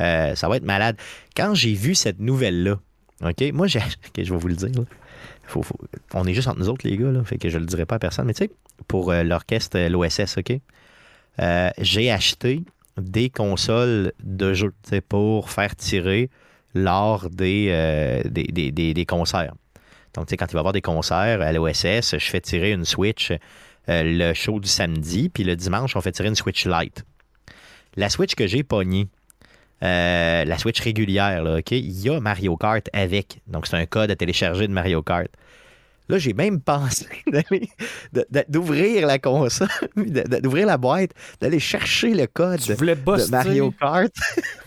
Euh, ça va être malade. Quand j'ai vu cette nouvelle-là, OK, moi, j'ai. [laughs] je vais vous le dire. on est juste entre nous autres, les gars, là, fait que je le dirai pas à personne. Mais tu sais, pour euh, l'orchestre, euh, l'OSS, OK? Euh, j'ai acheté des consoles de jeux pour faire tirer lors euh, des, des, des, concerts. Donc, quand il va y avoir des concerts à l'OSS, je fais tirer une Switch euh, le show du samedi, puis le dimanche, on fait tirer une Switch Lite. La Switch que j'ai pognée, la Switch régulière, il y a Mario Kart avec. Donc, c'est un code à télécharger de Mario Kart. Là, j'ai même pensé [laughs] d'ouvrir la console, [laughs] d'ouvrir la boîte, d'aller chercher le code de Mario Kart.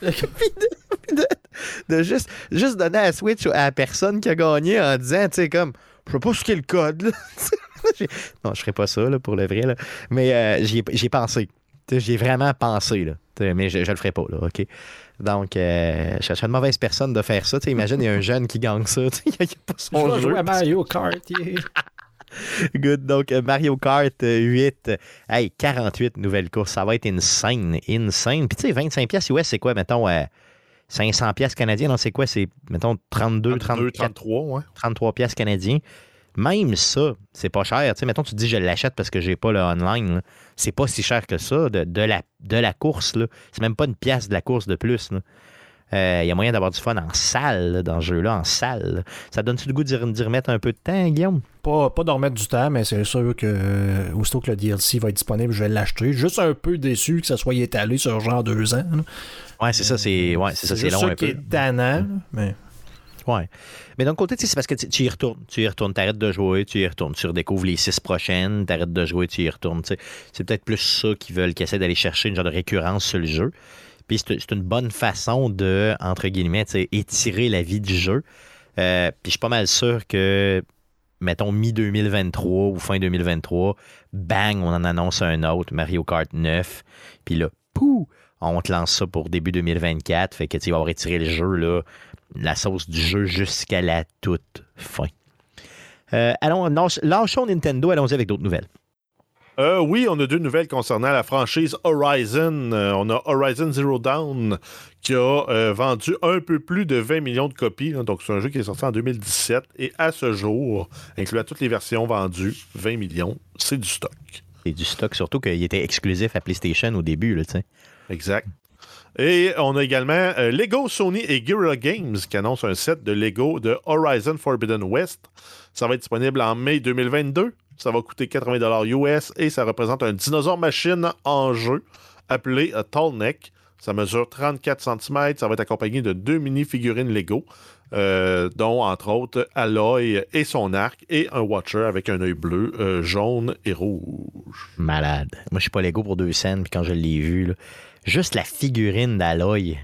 [laughs] de, juste, juste donner à Switch à la personne qui a gagné en disant, tu sais, comme, je sais pas ce qu'est le code. non, je ferai pas ça là, pour le vrai. Là. Mais euh, j'y ai, pensé. J'y ai vraiment pensé. Là. Mais je, je le ferai pas. Là, OK? Donc, euh, je suis une mauvaise personne de faire ça. imagine, il y a un jeune qui gagne ça. [laughs] Il n'y a pas son jeu. à Mario Kart. [laughs] Good. Donc, euh, Mario Kart 8. Hey, 48 nouvelles courses. Ça va être insane. Insane. Puis, tu sais, 25 pièces US, c'est quoi, mettons, 500 euh, pièces canadiens? Non, c'est quoi? C'est, mettons, 32, 32 33, ouais. 33 pièces canadiens. Même ça, c'est pas cher. Tu sais, mettons, tu te dis je l'achète parce que j'ai pas le online. C'est pas si cher que ça de, la, de la course. C'est même pas une pièce de la course de plus. Il euh, y a moyen d'avoir du fun en salle, dans ce jeu-là, en salle. Ça donne-tu le goût d'y remettre un peu de temps, Guillaume? Pas, pas d'en remettre du temps, mais c'est sûr que euh, aussitôt que le DLC va être disponible, je vais l'acheter. Juste un peu déçu que ça soit étalé sur genre deux ans. Ouais, c'est ça, c'est ouais, c'est ça, c'est long un peu. est tannant, mais Ouais. Mais d'un côté, c'est parce que tu y retournes. Tu y retournes, t'arrêtes de jouer, tu y retournes. Tu redécouvres les six prochaines, t'arrêtes de jouer, tu y retournes. C'est peut-être plus ça qu'ils veulent, qu'ils essaient d'aller chercher une genre de récurrence sur le jeu. Puis c'est une bonne façon de, entre guillemets, étirer la vie du jeu. Euh, puis je suis pas mal sûr que, mettons, mi-2023 ou fin 2023, bang, on en annonce un autre, Mario Kart 9. Puis là, pou, on te lance ça pour début 2024. Fait que tu vas avoir étiré le jeu là, la sauce du jeu jusqu'à la toute fin. Euh, allons, lâchons Nintendo, allons-y avec d'autres nouvelles. Euh, oui, on a deux nouvelles concernant la franchise Horizon. Euh, on a Horizon Zero Dawn qui a vendu un peu plus de 20 millions de copies. donc, c'est un jeu qui est sorti en 2017 et à ce jour, incluant toutes les versions vendues, 20 millions, c'est du stock. C'est du stock, surtout qu'il était exclusif à PlayStation au début. Là, exact. Et on a également euh, Lego, Sony et Guerrilla Games qui annoncent un set de Lego de Horizon Forbidden West. Ça va être disponible en mai 2022. Ça va coûter 80$ US et ça représente un dinosaure machine en jeu appelé Tall Neck. Ça mesure 34 cm. Ça va être accompagné de deux mini-figurines Lego, euh, dont entre autres Aloy et son arc, et un Watcher avec un œil bleu, euh, jaune et rouge. Malade. Moi, je suis pas Lego pour deux scènes, puis quand je l'ai vu, là, juste la figurine d'Aloy,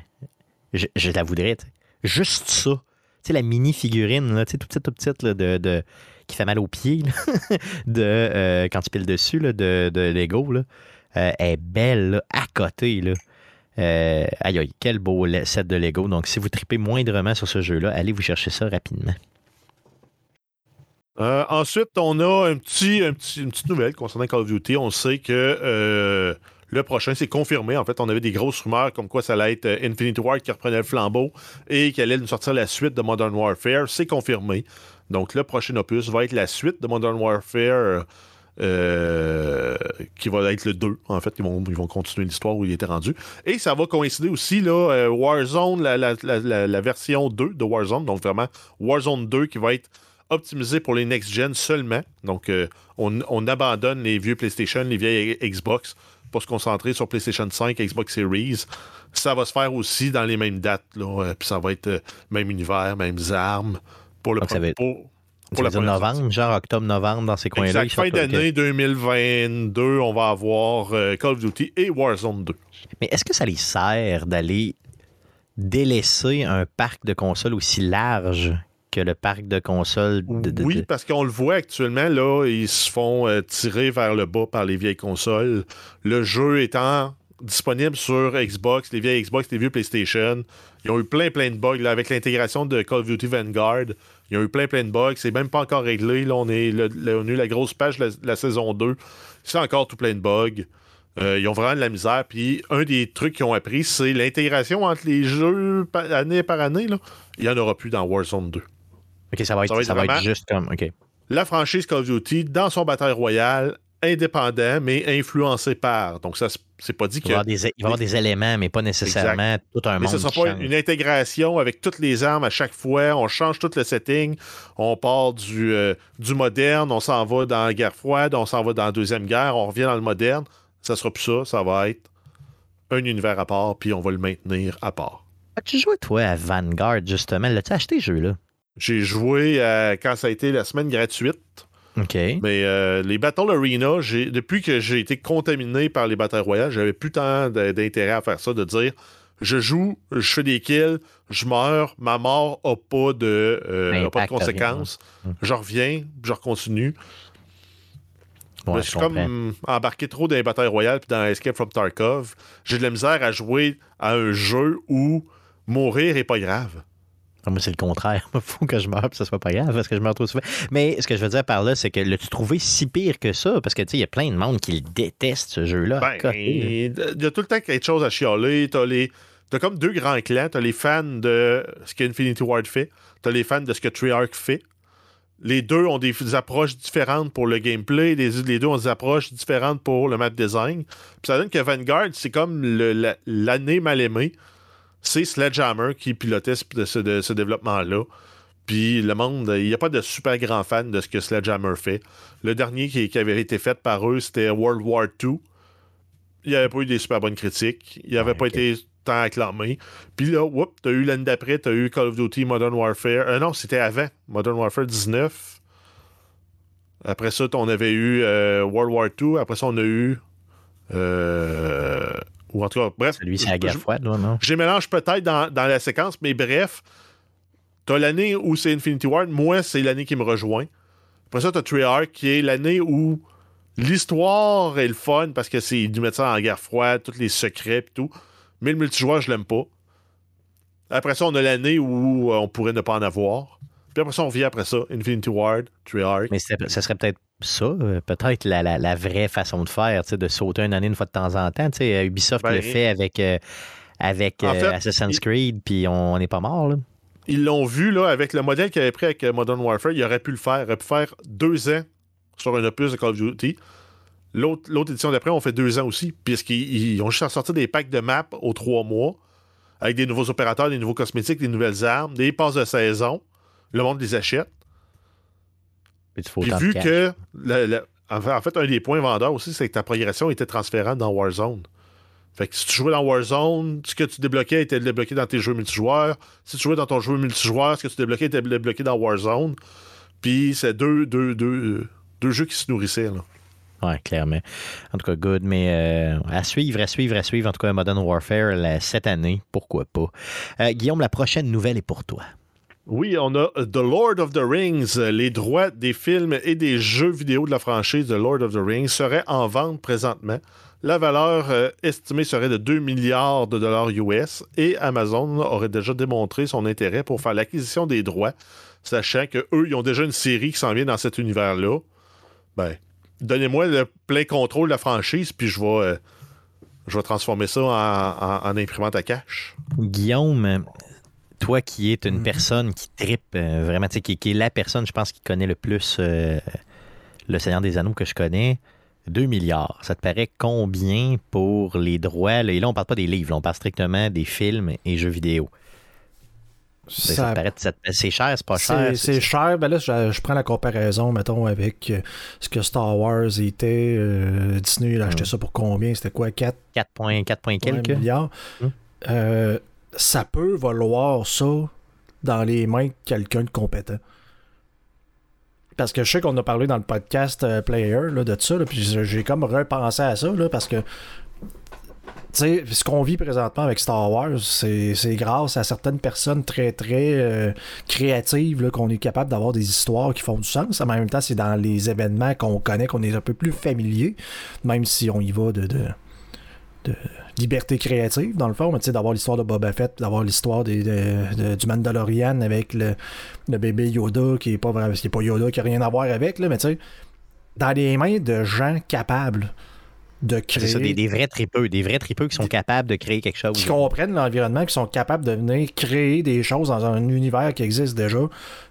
je, la voudrais. Juste ça. Tu sais, la mini-figurine, là, tu sais, toute petite, toute là, de, qui fait mal aux pieds, là, [laughs] de, euh, quand tu piles dessus, là, de, de Lego, là. Euh, est belle, là, à côté, là. Euh, aïe, aïe, quel beau set de Lego. Donc, si vous tripez moindrement sur ce jeu-là, allez vous chercher ça rapidement. Ensuite, on a une petite nouvelle concernant Call of Duty. On sait que le prochain, c'est confirmé. En fait, on avait des grosses rumeurs comme quoi ça allait être euh, Infinity Ward qui reprenait le flambeau et qu'elle allait nous sortir la suite de Modern Warfare. C'est confirmé. Donc, le prochain opus va être la suite de Modern Warfare. euh, qui va être le 2. En fait, ils vont, continuer l'histoire où il était rendu. Et ça va coïncider aussi, là, euh, Warzone, la, version 2 de Warzone. Donc, vraiment, Warzone 2 qui va être optimisé pour les next-gen seulement. Donc, euh, on, on abandonne les vieux PlayStation, les vieilles Xbox pour se concentrer sur PlayStation 5, Xbox Series. Ça va se faire aussi dans les mêmes dates. Là, euh, puis ça va être euh, même univers, mêmes armes. Pour le être- pour, la novembre, genre octobre-novembre, dans ces coins-là. Fin d'année 2022, on va avoir euh, Call of Duty et Warzone 2. Mais est-ce que ça les sert d'aller délaisser un parc de consoles aussi large que le parc de consoles de, de- oui, parce qu'on le voit actuellement, là, ils se font euh, tirer vers le bas par les vieilles consoles. Le jeu étant disponible sur Xbox, les vieilles Xbox, les vieux PlayStation. Ils ont eu plein, plein de bugs. là, avec l'intégration de Call of Duty Vanguard, ils ont eu plein, plein de bugs. C'est même pas encore réglé. Là, on, est, le- le- on a eu la grosse page de la, la saison 2. C'est encore tout plein de bugs. Euh, ils ont vraiment de la misère. Puis un des trucs qu'ils ont appris, c'est l'intégration entre les jeux année par année. Là. Il n'y en aura plus dans Warzone 2. Ok, ça va être, Ça va être ça va être vraiment- juste comme. Ok. la franchise Call of Duty dans son bataille royale, indépendant, mais influencé par. Donc, ça, c'est pas dit Il que. va y avoir des, il va y avoir des éléments, mais pas nécessairement tout un Mais monde. ce sera qui pas change. une intégration avec toutes les armes à chaque fois. On change tout le setting. On part du, euh, du moderne, on s'en va dans la guerre froide, on s'en va dans la Deuxième Guerre, on revient dans le moderne. Ça sera plus ça. Ça va être un univers à part, puis on va le maintenir à part. As-tu joué, toi, à Vanguard, justement? L'as-tu acheté, ce jeu-là? J'ai joué quand ça a été la semaine gratuite. OK. Mais euh, les Battle Arena, depuis que j'ai été contaminé par les batailles royales, j'avais plus tant d'intérêt à faire ça, de dire je joue, je fais des kills, je meurs, ma mort n'a pas de, euh, a pas de conséquences. rien. Je reviens, je continue. Ouais, je suis comme embarqué trop dans les batailles royales puis dans Escape from Tarkov. J'ai de la misère à jouer à un jeu où mourir est pas grave. Ah, moi, c'est le contraire. Il [laughs] faut que je meure, puis ça soit pas grave, parce que je meurs trop souvent. Mais ce que je veux dire par là, c'est que l'as-tu trouvé si pire que ça? Parce que, tu sais, il y a plein de monde qui le déteste, ce jeu-là. Ben, il y a tout le temps quelque chose à chialer. T'as les. T'as comme deux grands clans. T'as les fans de ce qu'Infinity Ward fait. T'as les fans de ce que Treyarch fait. Les deux ont des, des approches différentes pour le gameplay. Les, les deux ont des approches différentes pour le map design. Puis ça donne que Vanguard, c'est comme la- l'année mal aimée. C'est Sledgehammer qui pilotait ce, de développement-là. Puis le monde, il n'y a pas de super grands fans de ce que Sledgehammer fait. Le dernier qui, qui avait été fait par eux, c'était World War II il n'y avait pas eu des super bonnes critiques. Il n'avait Ouais, pas ok. été tant acclamé. Puis là, whoop, t'as eu l'année d'après, t'as eu Call of Duty Modern Warfare. Euh, non, c'était avant. Modern Warfare 19. Après ça, on avait eu euh, World War II. Après ça, on a eu. euh, ou en tout cas, bref. Celui, c'est la guerre froide, là, non? je les mélange peut-être dans, dans la séquence, mais bref, t'as l'année où c'est Infinity Ward. Moi, c'est l'année qui me rejoint. Après ça, t'as Treyarch, qui est l'année où l'histoire est le fun parce que c'est du ça en guerre froide, tous les secrets et tout. Mais le multijoueur, je l'aime pas. Après ça, on a l'année où euh, on pourrait ne pas en avoir. Puis après ça, on vient après ça, Infinity Ward, Treyarch. Mais ça serait peut-être ça, euh, peut-être la, la- la vraie façon de faire, de sauter une année une fois de temps en temps. Ubisoft Ben, le fait avec, euh, avec en euh, Assassin's il- Creed, puis on n'est pas mort. Là. ils l'ont vu là, avec le modèle qu'ils avaient pris avec Modern Warfare, il aurait pu le faire. Il aurait pu faire deux ans sur un opus de Call of Duty. L'autre édition d'après, on fait deux ans aussi, puisqu'ils ils ont juste sorti des packs de maps aux trois mois, avec des nouveaux opérateurs, des nouveaux cosmétiques, des nouvelles armes, des passes de saison. Le monde les achète. De vu que, la- en fait- un des points vendeurs aussi, c'est que ta progression était transférable dans Warzone. Fait que si tu jouais dans Warzone, ce que tu débloquais était débloqué dans tes jeux multijoueurs. Si tu jouais dans ton jeu multijoueur, ce que tu débloquais était débloqué dans Warzone. Puis c'est deux, deux, deux, deux jeux qui se nourrissaient. Là. Ouais, clairement. En tout cas, good. Mais euh, à suivre, à suivre, à suivre. En tout cas, Modern Warfare cette année, pourquoi pas. Euh, Guillaume, la prochaine nouvelle est pour toi. Oui, on a The Lord of the Rings. Les droits des films et des jeux vidéo de la franchise The Lord of the Rings seraient en vente présentement. La valeur euh, estimée serait de 2 milliards de dollars US et Amazon aurait déjà démontré son intérêt pour faire l'acquisition des droits, sachant qu'eux, ils ont déjà une série qui s'en vient dans cet univers-là. Ben, donnez-moi le plein contrôle de la franchise, puis je vais, euh, je vais transformer ça en, en- en imprimante à cash. Guillaume, toi qui es une Mhm. personne qui tripe euh, vraiment, tu sais, qui, qui est la personne, je pense, qui connaît le plus euh, le Seigneur des Anneaux que je connais, 2 milliards. Ça te paraît combien pour les droits? là? Et là, on parle pas des livres, là, on parle strictement des films et jeux vidéo. Ça, paraît- ça c'est cher, c'est pas cher. c'est cher. Ben là, je, je prends la comparaison, mettons, avec euh, ce que Star Wars était. euh, Disney, il a acheté ça pour combien? C'était quoi 4 4 points, 4 points quelques? milliards Hum. Euh, Ça peut valoir ça dans les mains de quelqu'un de compétent. Parce que je sais qu'on a parlé dans le podcast euh, Player là, de ça, puis j'ai- comme repensé à ça, là, parce que tu sais, ce qu'on vit présentement avec Star Wars, c'est grâce à certaines personnes très, très euh, créatives qu'on est capable d'avoir des histoires qui font du sens. En même temps, c'est dans les événements qu'on connaît, qu'on est un peu plus familier, même si on y va de, de liberté créative, dans le fond. Mais tu sais, d'avoir l'histoire de Boba Fett, d'avoir l'histoire des- de- de- du Mandalorian avec le, le bébé Yoda qui est pas vrai, qui est pas Yoda, qui a rien à voir avec, là, mais tu sais, dans les mains de gens capables de C'est créer ça, des, des vrais tripeux, des vrais tripeux qui sont capables de créer quelque chose. qui comprennent l'environnement, qui sont capables de venir créer des choses dans un univers qui existe déjà,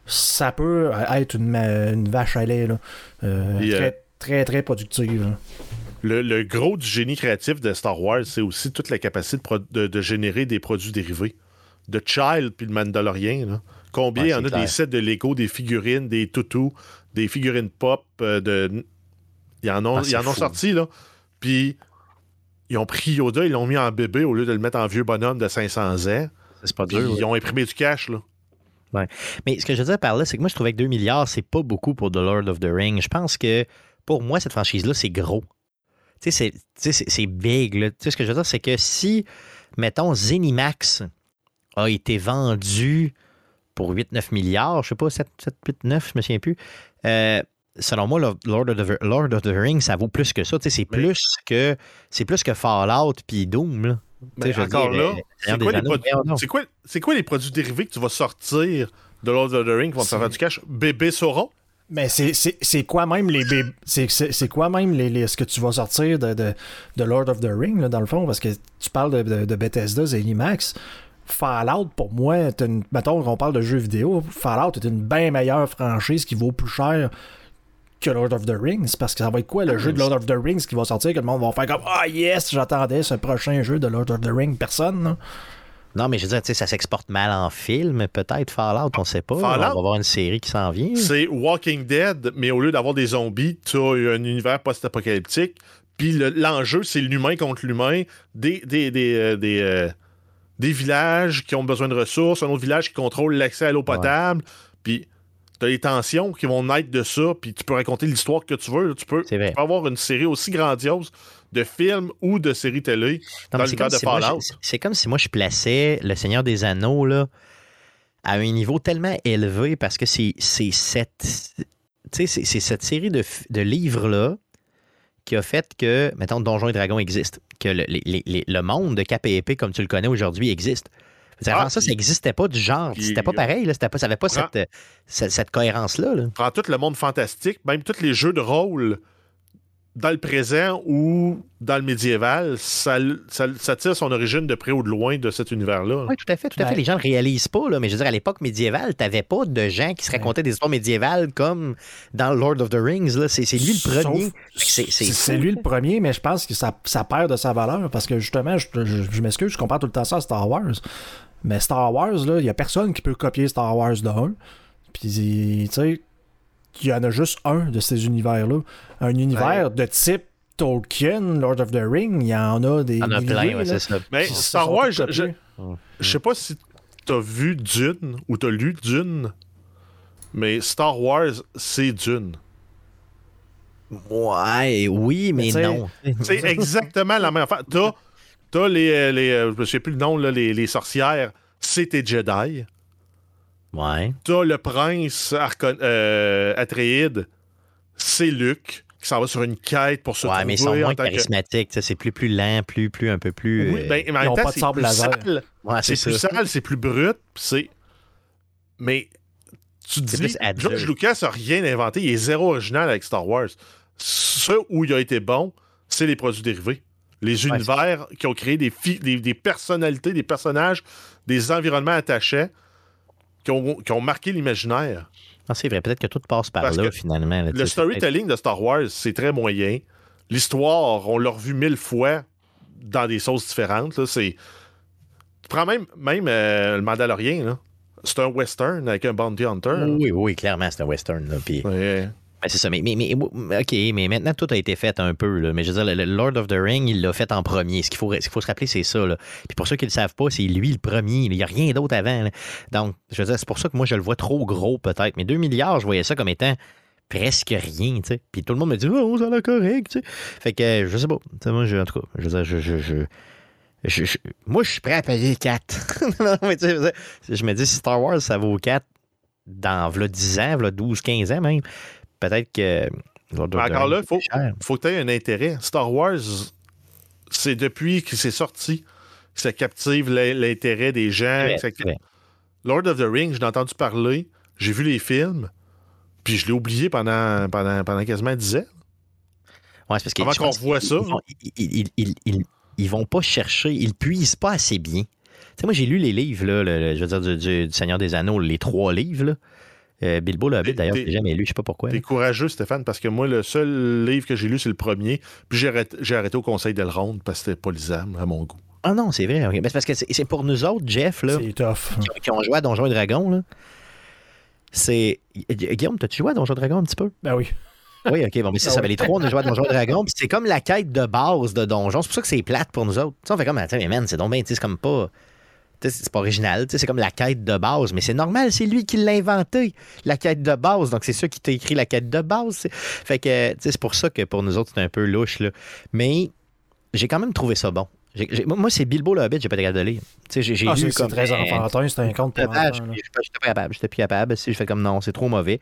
ça peut être une, vache à lait, là. Euh, Et, euh, très, très, très productive. là. Le, le gros du génie créatif de Star Wars, c'est aussi toute la capacité de, pro- de- de générer des produits dérivés. De Child puis le Mandalorian, là. Combien Ouais, il y en a clair. des sets de Lego, des figurines, des toutous, des figurines pop, euh, de... Ils en ont, Ah, c'est ils en ont fou. sorti, là. Puis ils ont pris Yoda, ils l'ont mis en bébé au lieu de le mettre en vieux bonhomme de 500 ans. C'est pas dur. ils ont imprimé du cash, là. Mais ce que je veux dire par là, c'est que moi, je trouvais que 2 milliards, c'est pas beaucoup pour The Lord of the Ring. Je pense que pour moi, cette franchise-là, c'est gros. Tu sais, c'est- big. là. Tu sais, ce que je veux dire, c'est que si, mettons, Zenimax a été vendu pour 8-9 milliards, je sais pas, 7, 7 8, 9, je me souviens plus. euh, selon moi, Lord of, the, Lord of the Ring, ça vaut plus que ça. Tu sais, c'est plus que c'est plus que Fallout puis Doom. Là. Encore dire, là, c'est quoi, les produits- quoi, quoi les dérivés que tu vas sortir de Lord of the Rings qui vont te faire du cash? Bébé Sauron? Mais c'est- quoi même les c'est quoi même les, les- ce que tu vas sortir de, de, de Lord of the Ring là, dans le fond? Parce que tu parles de, de, de Bethesda, Zenimax. Fallout pour moi, est une, mettons qu'on parle de jeux vidéo, Fallout est une bien meilleure franchise qui vaut plus cher que Lord of the Rings parce que ça va être quoi le jeu de Lord of the Rings qui va sortir que le monde va faire comme ah yes j'attendais ce prochain jeu de Lord of the Rings personne. Non, mais je veux dire, tu sais, ça s'exporte mal en film, peut-être Fallout, on sait pas. Fallout? On va avoir une série qui s'en vient. C'est Walking Dead, mais au lieu d'avoir des zombies, tu as un univers post-apocalyptique. Puis le- l'enjeu, c'est l'humain contre l'humain, des, des, des, euh, des, euh, des villages qui ont besoin de ressources, un autre village qui contrôle l'accès à l'eau potable. Puis tu as les tensions qui vont naître de ça, puis tu peux raconter l'histoire que tu veux. Peux, tu peux avoir une série aussi grandiose de films ou de séries télé Non, dans l'univers comme de si moi, Fallout. je- c'est comme si moi je plaçais Le Seigneur des Anneaux là, à un niveau tellement élevé parce que c'est cette, cette série de, de livres-là qui a fait que, mettons, Donjons et Dragons existe, que le, les- les- les- le monde de Épée comme tu le connais aujourd'hui existe. Que Avant Ah, ça, ça n'existait pas du genre. C'était pas pareil. Là, pas, ça n'avait pas Prends- cette, cette, cette cohérence-là. là. prends tout le monde fantastique, même tous les jeux de rôle dans le présent ou dans le médiéval, ça, ça, ça tire son origine de près ou de loin de cet univers-là. Oui, tout à fait, tout à Ouais. fait. Les gens ne réalisent pas, là, mais je veux dire, à l'époque médiévale, tu n'avais pas de gens qui se racontaient des histoires médiévales comme dans Lord of the Rings. là. C'est c'est lui le premier. Sauf- C'est- c'est C'est fou, c'est lui le premier, mais je pense que ça, ça perd de sa valeur parce que justement, je, je- je m'excuse, je compare tout le temps ça à Star Wars. Mais Star Wars, là, il n'y a personne qui peut copier Star Wars de un. Puis, tu sais, il y en a juste un de ces univers-là. Un univers de type Tolkien, Lord of the Ring, il y en a des. Il y en a milliers, plein, ouais, c'est ça. Mais Star Wars, je, je, je sais pas si t'as vu Dune ou t'as lu Dune, mais Star Wars, c'est Dune. Ouais, oui, mais sais- non. C'est exactement la même affaire. T'as, t'as les, euh, les euh, je souviens plus le nom, là, les, les sorcières, c'est tes Jedi. Ouais. T'as le prince Arcon- euh, Atréide, c'est Luke, qui s'en va sur une quête pour se Ouais, mais ils sont trouver moins que... charismatiques. C'est plus, plus lent, plus, plus, un peu plus. Oui, euh, ben, mais en même temps, c'est plus sale. ouais, C'est plus sale, c'est plus brut, c'est. Mais tu te dis. George Lucas a rien inventé, il est zéro original avec Star Wars. Ce où il a été bon, c'est les produits dérivés. Les Ouais, univers qui ont créé des, des, des personnalités, des personnages, des environnements attachés qui ont, qui ont marqué l'imaginaire. Ah, c'est vrai, peut-être que tout passe par Parce là, finalement. là, Le storytelling de Star Wars, c'est très moyen. L'histoire, on l'a revu mille fois dans des sauces différentes. C'est... Tu prends même, même euh, le Mandalorien, là. c'est un western avec un bounty hunter. Oui, oui, clairement, c'est un western. Là, Ouais. Ben, c'est ça. Mais, mais, mais, OK, mais maintenant, tout a été fait un peu. Là. Mais je veux dire, le, Lord of the Ring, il l'a fait en premier. Ce qu'il faut, faut se rappeler, c'est ça. Là. Puis pour ceux qui ne le savent pas, c'est lui le premier. Il n'y a rien d'autre avant. Donc, je veux dire, c'est pour ça que moi, je le vois trop gros, peut-être. Mais 2 milliards, je voyais ça comme étant presque rien, tu. Puis tout le monde me dit, oh, ça a l'air correct. Fait que, je sais pas. Moi, je, en je veux dire, je. je, je- je- moi, je suis prêt à payer 4. [laughs] non, mais tu sais, je me dis, si Star Wars, ça vaut 4 dans v'là 10 ans, v'là 12, 15 ans même, peut-être que. Lord of Mais the encore là, faut- c'est cher. faut que tu aies un intérêt. Star Wars, c'est depuis que c'est sorti que ça captive l'in- l'intérêt des gens. Ouais, ça-. Lord of the Rings, je l'ai entendu parler, j'ai vu les films, puis je l'ai oublié pendant, pendant, pendant quasiment 10 ans. Ouais, parce que Avant qu'on qu'ils- ça, Ils, vont- ils, ils- ils- vont pas chercher, ils puisent pas assez bien. Tu sais, moi, j'ai lu les livres, là, le- le- je veux dire, du, du- du Seigneur des Anneaux, les trois livres. Là. Euh, Bilbo le Hobbit, d'ailleurs, je jamais lu, je sais pas pourquoi. T'es courageux, Stéphane, parce que moi, le seul livre que j'ai lu, c'est le premier. Puis j'ai arrêté, au conseil d'Elrond parce que c'était pas lisable à mon goût. Ah non, c'est vrai. ok. Ben, c'est parce que c'est pour nous autres, Jeff, là, C'est tough. qui, ont- qui ont joué à Donjons et Dragons. là. C'est. Gu- Guillaume, t'as-tu joué à Donjons et Dragons un petit peu? Ben oui. Oui, ok, bon, mais c'est Ah ça. ouais. Ben, les trois, on a joué à Donjons et Dragons, [laughs] puis c'est comme la quête de base de Donjons. C'est pour ça que c'est plate pour nous autres. Tu sais, on fait comme, attends, mais man, c'est donc bien, tu sais, c'est comme pas. C'est pas original, c'est comme la quête de base, mais c'est normal, c'est lui qui l'a inventé, la quête de base. Donc, c'est ça qui t'a écrit la quête de base. c'est- Fait que, c'est pour ça que pour nous autres, c'est un peu louche, là. Mais j'ai quand même trouvé ça bon. J'ai- j'ai- moi, moi, c'est Bilbo le Hobbit, j'ai pas été capable de lire. J'ai j'ai Ah, c'est comme. très enfantin, c'est un conte pour puis J'étais pas capable. J'étais plus capable. Si je fais comme non, c'est trop mauvais.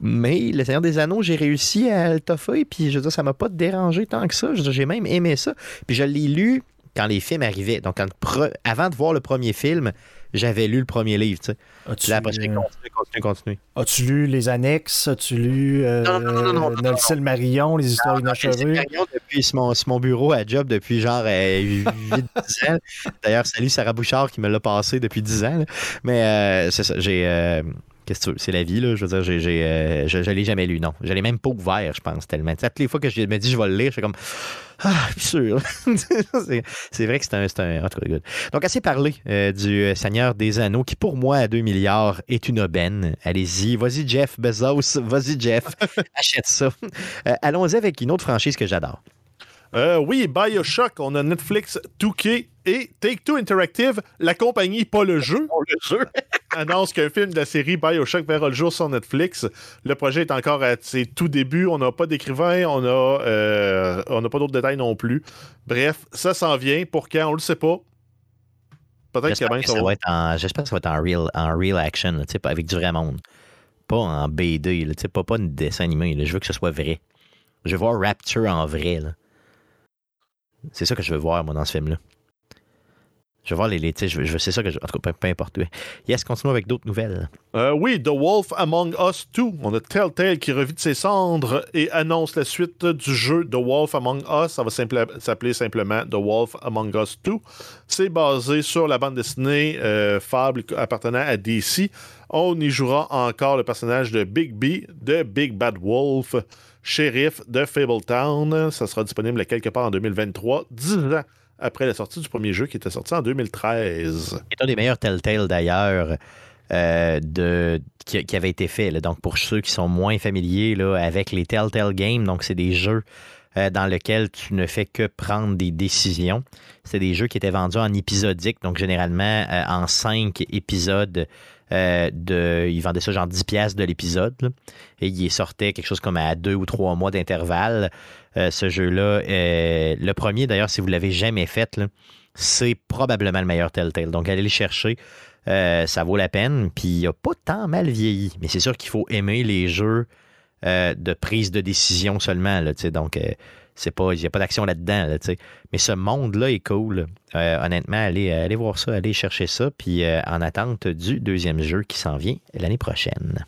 Mais Le Seigneur des Anneaux, j'ai réussi à le toffer, puis je veux dire, ça m'a pas dérangé tant que ça. J'ai même aimé ça. Puis je l'ai lu quand les films arrivaient. Donc, quand le pre- avant de voir le premier film, j'avais lu le premier livre. Tu sais. Là, après, j'ai euh, continué, continué, continué. as-tu lu les annexes? As-tu lu euh, Non, non, non, Silmarillion, les histoires inachevées? Marion depuis mon, bureau à job depuis genre 8-10 ans. D'ailleurs, salut Sarah Bouchard qui me l'a passé depuis 10 ans. là. Mais euh, c'est ça, j'ai. Qu'est-ce que tu veux? C'est la vie, là. Je veux dire, j'ai, j'ai, euh, je ne l'ai jamais lu, non. Je l'ai même pas ouvert, je pense, tellement. Toutes les fois que je me dis je vais le lire, je fais comme Ah, je suis sûr. [laughs] c'est, c'est vrai que c'est un. C'est un en tout cas, good. Donc, assez parlé euh, du euh, Seigneur des Anneaux, qui pour moi, à 2 milliards, est une aubaine. Allez-y. Vas-y, Jeff Bezos. Vas-y, Jeff. [laughs] Achète ça. Euh, allons-y avec une autre franchise que j'adore. Euh, oui, Bioshock, on a Netflix, 2K et Take-Two Interactive, la compagnie, pas le jeu. le jeu. [laughs] annonce qu'un film de la série Bioshock verra le jour sur Netflix. Le projet est encore à ses tout débuts. On n'a pas d'écrivain, on a, euh, on n'a pas d'autres détails non plus. Bref, ça s'en vient. Pour quand, on le sait pas. Peut-être J'espère que, que ça ça va- va être en, j'espère que ça va être en real, en real action, là, avec du vrai monde. Pas en BD, là, pas, pas un dessin animé. là. Je veux que ce soit vrai. Je veux voir Rapture en vrai. là. C'est ça que je veux voir, moi, dans ce film-là. Je veux voir les. les je c'est ça que je. En tout cas, peu, peu importe. Yes, continuons avec d'autres nouvelles. Euh, oui, The Wolf Among Us 2. On a Telltale qui revit de ses cendres et annonce la suite du jeu The Wolf Among Us. Ça va s'appeler simplement The Wolf Among Us 2. C'est basé sur la bande dessinée euh, Fable appartenant à DC. On y jouera encore le personnage de Big B de Big Bad Wolf, shérif de Fabletown. Ça sera disponible quelque part en 2023, 10 ans après la sortie du premier jeu qui était sorti en 2013. C'est un des meilleurs Telltale d'ailleurs euh, qui, avait été fait. Donc pour ceux qui sont moins familiers avec les Telltale Games, c'est des jeux euh, dans lequel tu ne fais que prendre des décisions. C'est des jeux qui étaient vendus en épisodique, donc généralement euh, en cinq épisodes. Euh, de, ils vendaient ça genre 10 pièces de l'épisode. Et il sortait quelque chose comme à deux ou trois mois d'intervalle. Euh, ce jeu-là, euh, le premier d'ailleurs, si vous ne l'avez jamais fait, c'est probablement le meilleur Telltale. Donc allez le chercher. Ça vaut la peine. Puis il n'a pas tant mal vieilli. Mais c'est sûr qu'il faut aimer les jeux de prise de décision seulement. Là, donc, c'est pas, il n'y a pas d'action là-dedans. Mais ce monde-là est cool. Euh, honnêtement, allez, allez voir ça, allez chercher ça. Puis euh, en attente du deuxième jeu qui s'en vient l'année prochaine.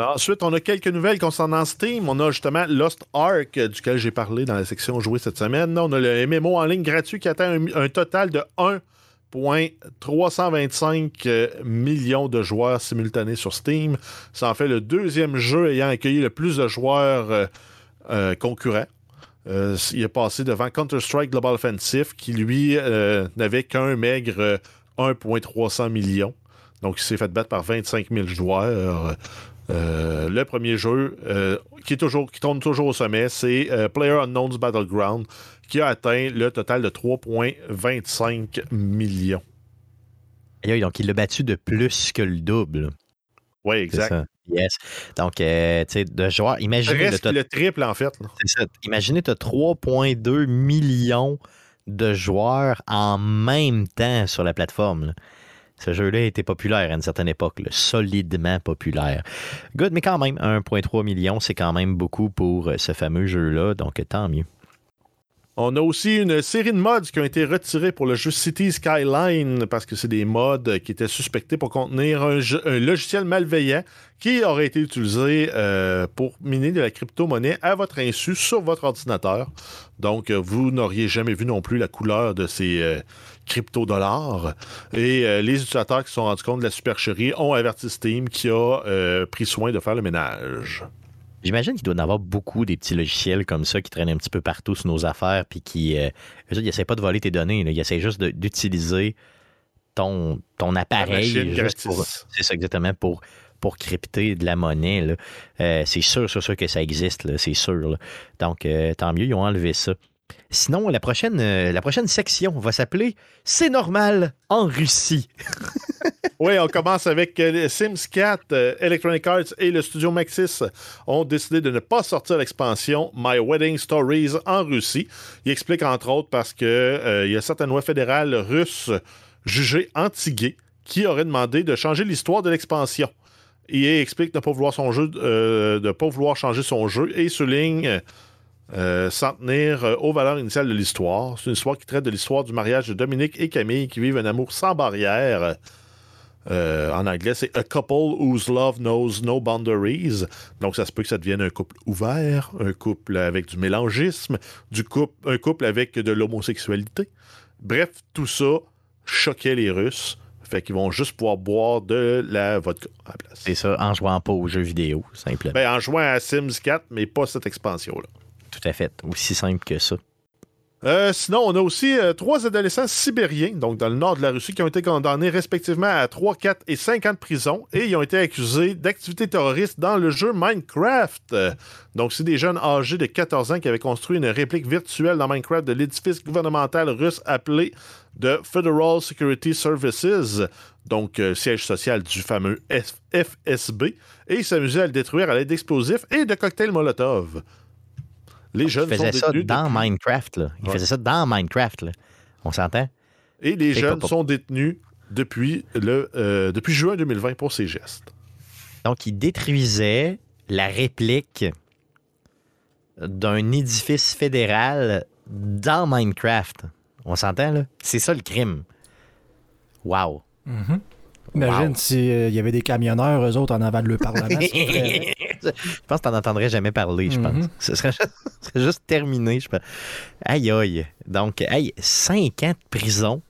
Ensuite, on a quelques nouvelles concernant Steam. On a justement Lost Ark, euh, duquel j'ai parlé dans la section jouée cette semaine. On a le MMO en ligne gratuit qui atteint un, un total de 1,325 euh, millions de joueurs simultanés sur Steam. Ça en fait le deuxième jeu ayant accueilli le plus de joueurs euh, euh, concurrents. Euh, il est passé devant Counter-Strike Global Offensive, qui lui euh, n'avait qu'un maigre euh, 1,300 millions. Donc, il s'est fait battre par 25 000 joueurs. Le premier jeu qui, est toujours, tourne toujours au sommet, c'est euh, PlayerUnknown's Battleground, qui a atteint le total de 3,25 millions. Aïe, donc il l'a battu de plus que le double. Oui, exact. Yes. Donc, euh, tu sais, de joueurs, imaginez le triple, en fait. C'est ça. Imaginez, tu as 3,2 millions de joueurs en même temps sur la plateforme. là. Ce jeu-là a été populaire à une certaine époque, là, solidement populaire. Good, mais quand même, 1,3 million, c'est quand même beaucoup pour euh, ce fameux jeu-là, donc tant mieux. On a aussi une série de mods qui ont été retirés pour le jeu City Skyline parce que c'est des mods qui étaient suspectés pour contenir un, logiciel malveillant qui aurait été utilisé euh, pour miner de la crypto-monnaie à votre insu sur votre ordinateur. Donc, euh, vous n'auriez jamais vu non plus la couleur de ces euh, crypto-dollars. Et les utilisateurs qui se sont rendus compte de la supercherie ont averti Steam qui a pris soin de faire le ménage. J'imagine qu'il doit y en avoir beaucoup des petits logiciels comme ça qui traînent un petit peu partout sur nos affaires, puis qui. Euh, ils essaient pas de voler tes données, là. ils essaient juste d'utiliser ton, ton appareil. C'est ça, exactement, pour, pour crypter de la monnaie. Euh, c'est sûr, sûr, sûr que ça existe, c'est sûr. là. Donc, euh, tant mieux, ils ont enlevé ça. Sinon, la prochaine, euh, la prochaine section va s'appeler C'est normal en Russie. [laughs] Oui, on commence avec euh, Sims 4. euh, Electronic Arts et le studio Maxis ont décidé de ne pas sortir l'expansion My Wedding Stories en Russie. Ils expliquent entre autres parce que euh, il y a certaines lois fédérales russes jugées anti-gays qui auraient demandé de changer l'histoire de l'expansion. EA explique ne pas vouloir son jeu, euh, de pas vouloir changer son jeu et souligne s'en tenir aux valeurs initiales de l'histoire. C'est une histoire qui traite de l'histoire du mariage de Dominique et Camille qui vivent un amour sans barrière. Euh, en anglais, c'est A couple whose love knows no boundaries. Donc, ça se peut que ça devienne un couple ouvert, un couple avec du mélangisme, du couple, un couple avec de l'homosexualité. Bref, tout ça choquait les Russes. Fait qu'ils vont juste pouvoir boire de la vodka à la place. C'est ça, en jouant pas aux jeux vidéo, simplement. Ben, en jouant à Sims 4, mais pas cette expansion-là. Tout à fait. Aussi simple que ça. Euh, sinon, on a aussi euh, trois adolescents sibériens, donc dans le nord de la Russie, qui ont été condamnés respectivement à 3, 4 et 5 ans de prison et ils ont été accusés d'activités terroristes dans le jeu Minecraft. Donc, c'est des jeunes âgés de 14 ans qui avaient construit une réplique virtuelle dans Minecraft de l'édifice gouvernemental russe appelé The Federal Security Services, donc euh, siège social du fameux FSB, et ils s'amusaient à le détruire à l'aide d'explosifs et de cocktails Molotov. Les Ils jeunes faisaient sont ça détenus dans depuis- Minecraft. Là. Ils Ouais. faisaient ça dans Minecraft. Là. On s'entend? Et les jeunes pas- sont détenus depuis, le, euh, depuis juin 2020 pour ces gestes. Donc, ils détruisaient la réplique d'un édifice fédéral dans Minecraft. On s'entend, là? C'est ça le crime. Wow. Imagine Wow. s'il y avait des camionneurs, eux autres, en avant de le Parlement. [laughs] je pense que t'en entendrais jamais parler, je pense. Mhm. Ce serait juste, [laughs] ce serait juste terminé, je pense. Aïe, aïe. Donc, hey, 5 ans de prison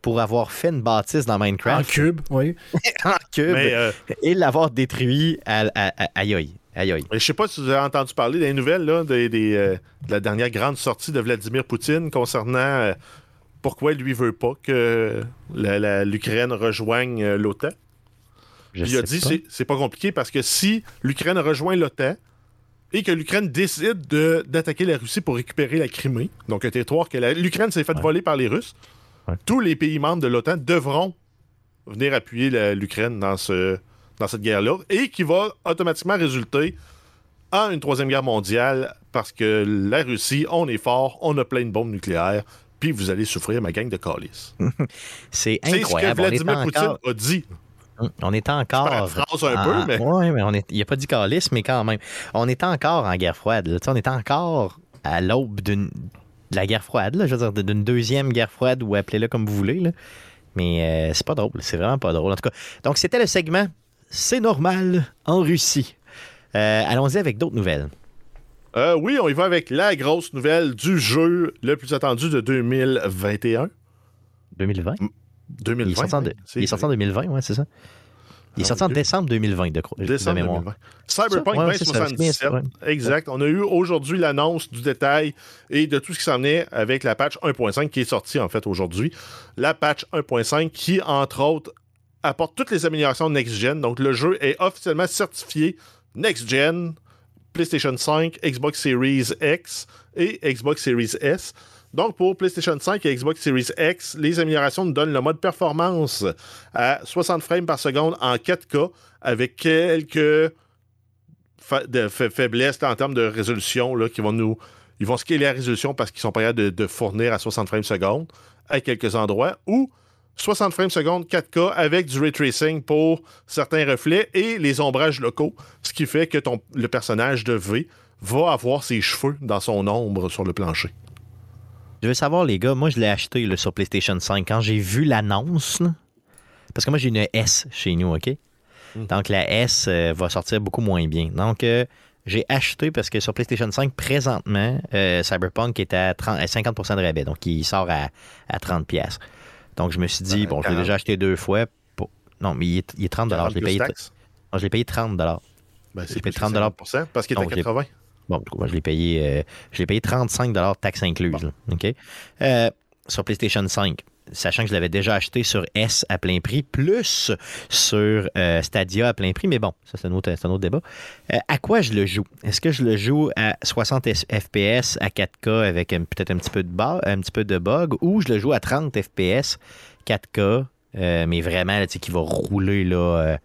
pour avoir fait une bâtisse dans en Minecraft cube, oui. [laughs] en cube Mais euh, et l'avoir détruit à, à- à- aïe, aïe. Aïe, aïe. je sais pas si vous avez entendu parler des nouvelles là, des, des, euh, de la dernière grande sortie de Vladimir Poutine concernant euh, pourquoi lui veut pas que l'Ukraine rejoigne euh, l'OTAN? Il a dit c'est c'est pas compliqué parce que si l'Ukraine rejoint l'OTAN, et que l'Ukraine décide de- d'attaquer la Russie pour récupérer la Crimée, donc un territoire que la- l'Ukraine s'est fait voler par les Russes, Ouais. tous les pays membres de l'OTAN devront venir appuyer la- l'Ukraine dans, ce, dans cette guerre-là et qui va automatiquement résulter en une troisième guerre mondiale parce que la Russie, on est fort, on a plein de bombes nucléaires, puis vous allez souffrir ma gang de calices. [laughs] C'est C'est ce que incroyable. On est Vladimir Poutine encore, a dit. on est encore paraphrase un en- peu, mais- Ouais, mais on est, il a pas dit calice, mais quand même. On est encore en guerre froide. là. On est encore à l'aube d'une de la guerre froide, là, je veux dire, d'une deuxième guerre froide, ou appelez-le comme vous voulez. là. Mais euh, c'est pas drôle. C'est vraiment pas drôle. En tout cas, donc c'était le segment C'est normal en Russie. Euh, Allons-y avec d'autres nouvelles. Euh, oui, on y va avec la grosse nouvelle du jeu le plus attendu de 2021. 2020. 2020. Il est sorti en, oui, de- c'est il est sorti en 2020, ouais, c'est ça. Il est Ah sorti en décembre 2020, de, de Décembre mémoire. 2020. Cyberpunk Ça, ouais, c'est ça, 2077. c'est bien, Exact. On a eu aujourd'hui l'annonce du détail et de tout ce qui s'en venait avec la patch 1.5 qui est sortie en fait aujourd'hui. La patch 1.5 qui, entre autres, apporte toutes les améliorations next-gen. Donc le jeu est officiellement certifié next-gen, PlayStation 5, Xbox Series X et Xbox Series S. Donc, pour PlayStation 5 et Xbox Series X, les améliorations nous donnent le mode performance à 60 frames par seconde en 4K avec quelques faiblesses en termes de résolution là, qui vont nous. Ils vont scaler la résolution parce qu'ils sont pas capables de, fournir à 60 frames seconde à quelques endroits ou 60 frames seconde 4K avec du ray tracing pour certains reflets et les ombrages locaux, ce qui fait que ton, le personnage de V va avoir ses cheveux dans son ombre sur le plancher. Je veux savoir, les gars, moi, je l'ai acheté là, sur PlayStation 5. Quand j'ai vu l'annonce, parce que moi, j'ai une S chez nous, OK? Donc, la S euh, va sortir beaucoup moins bien. Donc, euh, j'ai acheté parce que sur PlayStation 5, présentement, euh, Cyberpunk est à, 30 à 50% de rabais. Donc, il sort à, à 30$. Donc, je me suis dit, Ouais, bon, je l'ai 40. déjà acheté deux fois. Pour... Non, mais il est, il est 30$. Je 40 l'ai payé, non, je l'ai payé 30$. Ben, c'est payé plus que 30 50%, parce qu'il est à Donc, j'ai- 80. Bon, du coup, moi, je l'ai payé, euh, je l'ai payé 35 taxes incluses. là, OK? Euh, sur PlayStation 5, sachant que je l'avais déjà acheté sur S à plein prix, plus sur euh, Stadia à plein prix, mais bon, ça, c'est un autre, débat. Euh, à quoi je le joue? Est-ce que je le joue à 60 S- FPS à 4K avec peut-être un petit peu de ba- un petit peu de bug, ou je le joue à 30 FPS 4K, euh, mais vraiment, tu sais, qui va rouler là, euh,